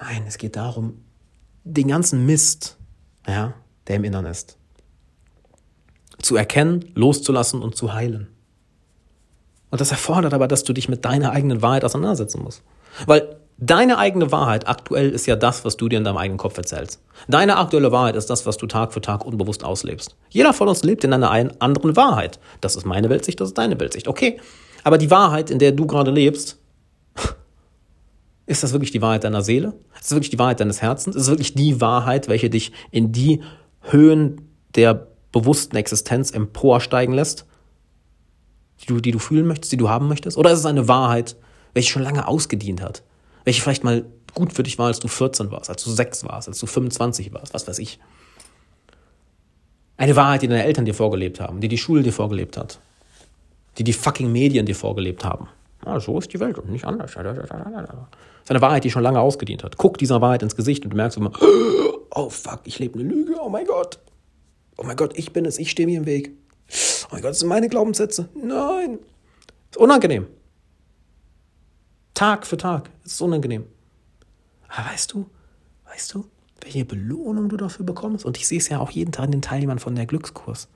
Nein, es geht darum, den ganzen Mist, ja, der im Innern ist, zu erkennen, loszulassen und zu heilen. Und das erfordert aber, dass du dich mit deiner eigenen Wahrheit auseinandersetzen musst. Weil deine eigene Wahrheit aktuell ist ja das, was du dir in deinem eigenen Kopf erzählst. Deine aktuelle Wahrheit ist das, was du Tag für Tag unbewusst auslebst. Jeder von uns lebt in einer anderen Wahrheit. Das ist meine Weltsicht, das ist deine Weltsicht. Okay, aber die Wahrheit, in der du gerade lebst, ist das wirklich die Wahrheit deiner Seele? Ist das wirklich die Wahrheit deines Herzens? Ist das wirklich die Wahrheit, welche dich in die Höhen der bewussten Existenz emporsteigen lässt? Die du, die du fühlen möchtest, die du haben möchtest? Oder ist es eine Wahrheit, welche schon lange ausgedient hat? Welche vielleicht mal gut für dich war, als du 14 warst, als du 6 warst, als du 25 warst, was weiß ich. Eine Wahrheit, die deine Eltern dir vorgelebt haben, die die Schule dir vorgelebt hat die die fucking Medien dir vorgelebt haben. Ja, so ist die Welt und nicht anders. Das ist eine Wahrheit, die schon lange ausgedient hat. Guck dieser Wahrheit ins Gesicht und du merkst immer, oh fuck, ich lebe eine Lüge, oh mein Gott. Oh mein Gott, ich bin es, ich stehe mir im Weg. Oh mein Gott, das sind meine Glaubenssätze. Nein. Ist unangenehm. Tag für Tag. Es ist unangenehm. Aber weißt du, weißt du, welche Belohnung du dafür bekommst? Und ich sehe es ja auch jeden Tag in den Teilnehmern von der Glückskurs.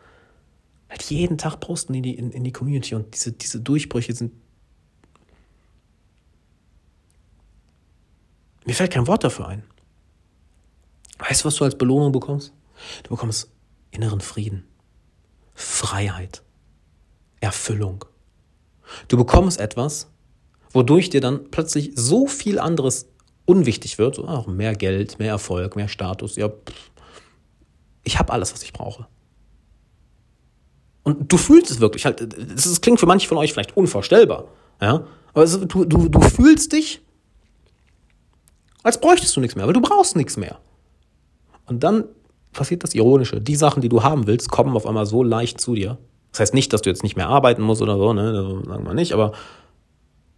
Halt jeden Tag posten in die, in, in die Community und diese, diese Durchbrüche sind. Mir fällt kein Wort dafür ein. Weißt du, was du als Belohnung bekommst? Du bekommst inneren Frieden, Freiheit, Erfüllung. Du bekommst etwas, wodurch dir dann plötzlich so viel anderes unwichtig wird, so, auch mehr Geld, mehr Erfolg, mehr Status, ja, pff, ich habe alles, was ich brauche. Und du fühlst es wirklich halt, das klingt für manche von euch vielleicht unvorstellbar, ja, aber es, du, du, du fühlst dich, als bräuchtest du nichts mehr, weil du brauchst nichts mehr. Und dann passiert das Ironische. Die Sachen, die du haben willst, kommen auf einmal so leicht zu dir. Das heißt nicht, dass du jetzt nicht mehr arbeiten musst oder so, ne, sagen wir nicht, aber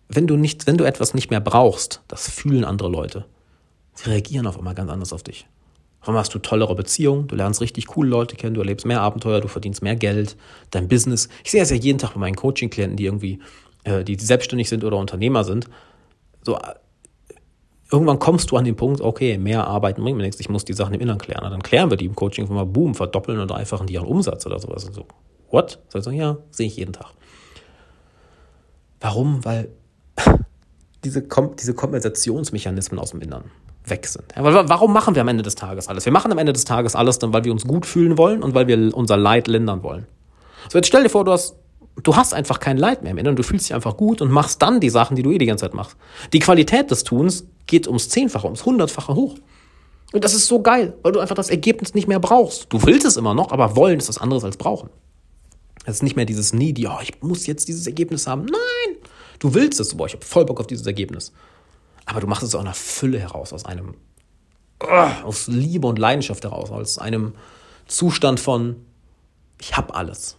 wenn du nicht, wenn du etwas nicht mehr brauchst, das fühlen andere Leute. Sie reagieren auf einmal ganz anders auf dich. Auf einmal hast du tollere Beziehungen, du lernst richtig coole Leute kennen, du erlebst mehr Abenteuer, du verdienst mehr Geld, dein Business. Ich sehe es ja jeden Tag bei meinen Coaching-Klienten, die irgendwie, äh, die selbstständig sind oder Unternehmer sind. So, irgendwann kommst du an den Punkt, okay, mehr arbeiten bringt mir nichts, ich muss die Sachen im Inneren klären. Und dann klären wir die im Coaching mal, boom, verdoppeln und dreifachen die ihren Umsatz oder sowas. Und so, what? Sag ich so, ja, sehe ich jeden Tag. Warum? Weil diese, Kom diese Kompensationsmechanismen aus dem Innern weg sind. Ja, warum machen wir am Ende des Tages alles? Wir machen am Ende des Tages alles dann, weil wir uns gut fühlen wollen und weil wir unser Leid lindern wollen. So, jetzt stell dir vor, du hast, du hast einfach kein Leid mehr im Inneren, du fühlst dich einfach gut und machst dann die Sachen, die du eh die ganze Zeit machst. Die Qualität des Tuns geht ums Zehnfache, ums Hundertfache hoch. Und das ist so geil, weil du einfach das Ergebnis nicht mehr brauchst. Du willst es immer noch, aber wollen ist was anderes als brauchen. Es ist nicht mehr dieses Needy, oh, ich muss jetzt dieses Ergebnis haben. Nein! Du willst es, boah, ich habe voll Bock auf dieses Ergebnis. Aber du machst es aus einer Fülle heraus, aus einem, oh, aus Liebe und Leidenschaft heraus, aus einem Zustand von, ich habe alles.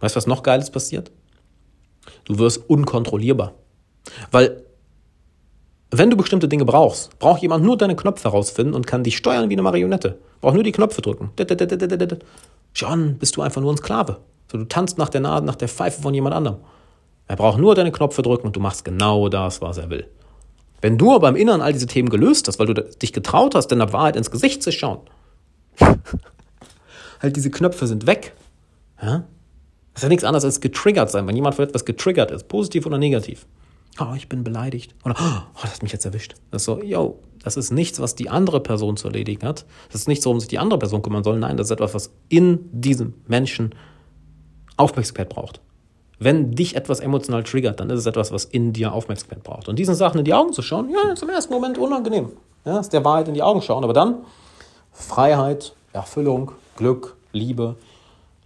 Weißt du, was noch Geiles passiert? Du wirst unkontrollierbar. Weil, wenn du bestimmte Dinge brauchst, braucht jemand nur deine Knöpfe herausfinden und kann dich steuern wie eine Marionette. Braucht nur die Knöpfe drücken. John, bist du einfach nur ein Sklave. So, du tanzt nach der Nase, nach der Pfeife von jemand anderem. Er braucht nur deine Knöpfe drücken und du machst genau das, was er will. Wenn du aber im Inneren all diese Themen gelöst hast, weil du dich getraut hast, deiner Wahrheit ins Gesicht zu schauen, halt diese Knöpfe sind weg. Ja? Das ist ja nichts anderes als getriggert sein, wenn jemand für etwas getriggert ist, positiv oder negativ. Oh, ich bin beleidigt. Oder, oh, das hat mich jetzt erwischt. Das ist so, yo, das ist nichts, was die andere Person zu erledigen hat. Das ist nichts, worum sich die andere Person kümmern soll. Nein, das ist etwas, was in diesem Menschen Aufmerksamkeit braucht. Wenn dich etwas emotional triggert, dann ist es etwas, was in dir Aufmerksamkeit braucht. Und diesen Sachen in die Augen zu schauen, ja, ist im ersten Moment unangenehm. Ja, ist der Wahrheit in die Augen schauen. Aber dann Freiheit, Erfüllung, Glück, Liebe,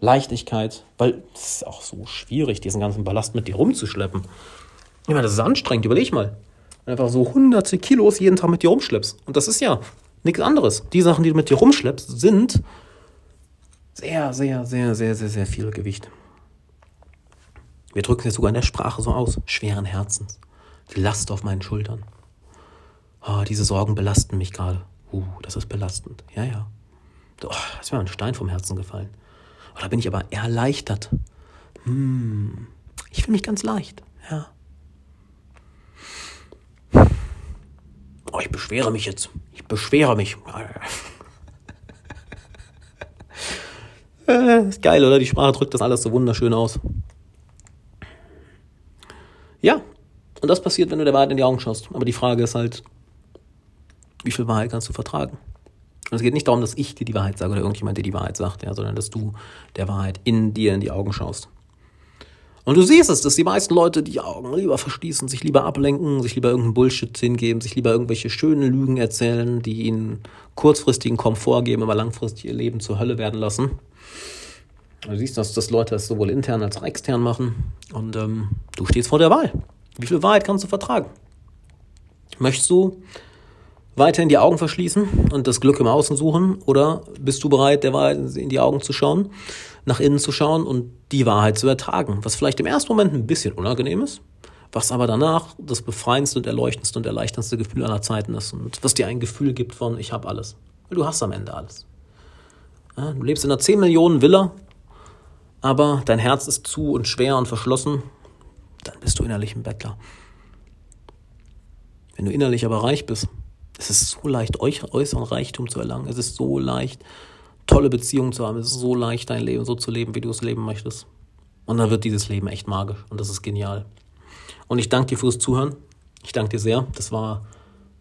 Leichtigkeit, weil es ist auch so schwierig, diesen ganzen Ballast mit dir rumzuschleppen. Ich meine, das ist anstrengend, überleg mal. Einfach so hunderte Kilos jeden Tag mit dir rumschleppst. Und das ist ja nichts anderes. Die Sachen, die du mit dir rumschleppst, sind sehr, sehr, sehr, sehr, sehr, sehr viel Gewicht. Wir drücken es sogar in der Sprache so aus. Schweren Herzens. Die Last auf meinen Schultern. Oh, diese Sorgen belasten mich gerade. Uh, das ist belastend. Ja, ja. Oh, ist mir ein Stein vom Herzen gefallen. Oh, da bin ich aber erleichtert. Hm, ich fühle mich ganz leicht. Ja. Oh, ich beschwere mich jetzt. Ich beschwere mich. ist geil, oder? Die Sprache drückt das alles so wunderschön aus. Ja, und das passiert, wenn du der Wahrheit in die Augen schaust. Aber die Frage ist halt, wie viel Wahrheit kannst du vertragen? Und es geht nicht darum, dass ich dir die Wahrheit sage oder irgendjemand dir die Wahrheit sagt, ja, sondern dass du der Wahrheit in dir in die Augen schaust. Und du siehst es, dass die meisten Leute die Augen lieber verschließen, sich lieber ablenken, sich lieber irgendeinen Bullshit hingeben, sich lieber irgendwelche schönen Lügen erzählen, die ihnen kurzfristigen Komfort geben, aber langfristig ihr Leben zur Hölle werden lassen. Du siehst, dass, dass Leute das sowohl intern als auch extern machen. Und ähm, du stehst vor der Wahl. Wie viel Wahrheit kannst du vertragen? Möchtest du weiterhin die Augen verschließen und das Glück im Außen suchen? Oder bist du bereit, der Wahrheit in die Augen zu schauen, nach innen zu schauen und die Wahrheit zu ertragen? Was vielleicht im ersten Moment ein bisschen unangenehm ist, was aber danach das befreiendste und erleuchtendste und erleichterndste Gefühl aller Zeiten ist und was dir ein Gefühl gibt von, ich habe alles. Weil du hast am Ende alles. Ja, du lebst in einer 10 Millionen Villa, aber dein Herz ist zu und schwer und verschlossen, dann bist du innerlich ein Bettler. Wenn du innerlich aber reich bist, es ist so leicht, äußeren Reichtum zu erlangen. Es ist so leicht, tolle Beziehungen zu haben. Es ist so leicht, dein Leben so zu leben, wie du es leben möchtest. Und dann wird dieses Leben echt magisch. Und das ist genial. Und ich danke dir fürs Zuhören. Ich danke dir sehr. Das war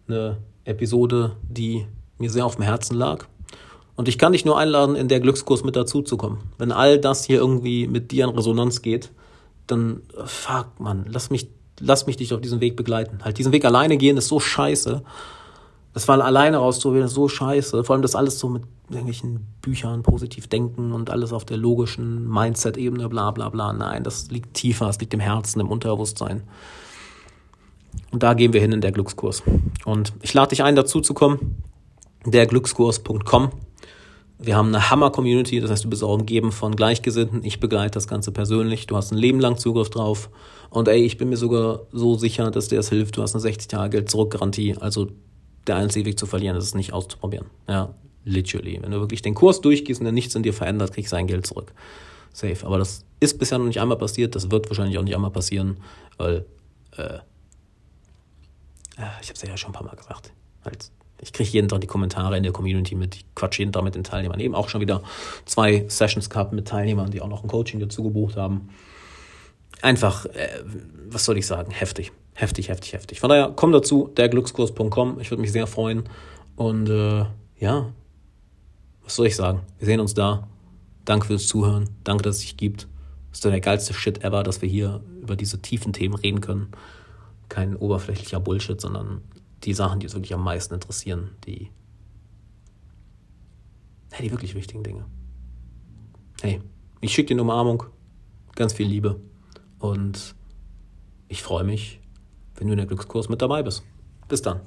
eine Episode, die mir sehr auf dem Herzen lag. Und ich kann dich nur einladen, in der Glückskurs mit dazu zu kommen. Wenn all das hier irgendwie mit dir in Resonanz geht, dann fuck, man, lass mich, lass mich dich auf diesen Weg begleiten. Halt diesen Weg alleine gehen ist so scheiße. Das war alleine rauszuprobieren, ist so scheiße. Vor allem das alles so mit irgendwelchen Büchern, positiv denken und alles auf der logischen Mindset-Ebene, bla bla bla. Nein, das liegt tiefer, es liegt im Herzen, im Unterbewusstsein. Und da gehen wir hin in der Glückskurs. Und ich lade dich ein, dazu zu kommen. Derglückskurs.com. Wir haben eine Hammer-Community, das heißt, du bist auch umgeben von Gleichgesinnten. Ich begleite das Ganze persönlich. Du hast ein Leben lang Zugriff drauf. Und ey, ich bin mir sogar so sicher, dass dir das hilft. Du hast eine 60-Tage-Geld-Zurück-Garantie. Also der einzige Weg zu verlieren ist es nicht auszuprobieren. Ja, literally. Wenn du wirklich den Kurs durchgehst und der nichts in dir verändert, kriegst du sein Geld zurück. Safe. Aber das ist bisher noch nicht einmal passiert, das wird wahrscheinlich auch nicht einmal passieren, weil, äh, ich habe es ja schon ein paar Mal gesagt. Halt, ich kriege jeden Tag die Kommentare in der Community mit, ich quatsch jeden Tag mit den Teilnehmern. Eben auch schon wieder zwei Sessions gehabt mit Teilnehmern, die auch noch ein Coaching dazu gebucht haben. Einfach, äh, was soll ich sagen, heftig heftig, heftig, heftig. Von daher, komm dazu, derglückskurs.com. Ich würde mich sehr freuen. Und äh, ja, was soll ich sagen? Wir sehen uns da. Danke fürs Zuhören. Danke, dass es dich gibt. Das ist der geilste Shit ever, dass wir hier über diese tiefen Themen reden können. Kein oberflächlicher Bullshit, sondern die Sachen, die uns wirklich am meisten interessieren. Die, hey, die wirklich wichtigen Dinge. Hey, ich schicke dir eine Umarmung. Ganz viel Liebe. Und ich freue mich wenn du in der Glückskurs mit dabei bist. Bis dann.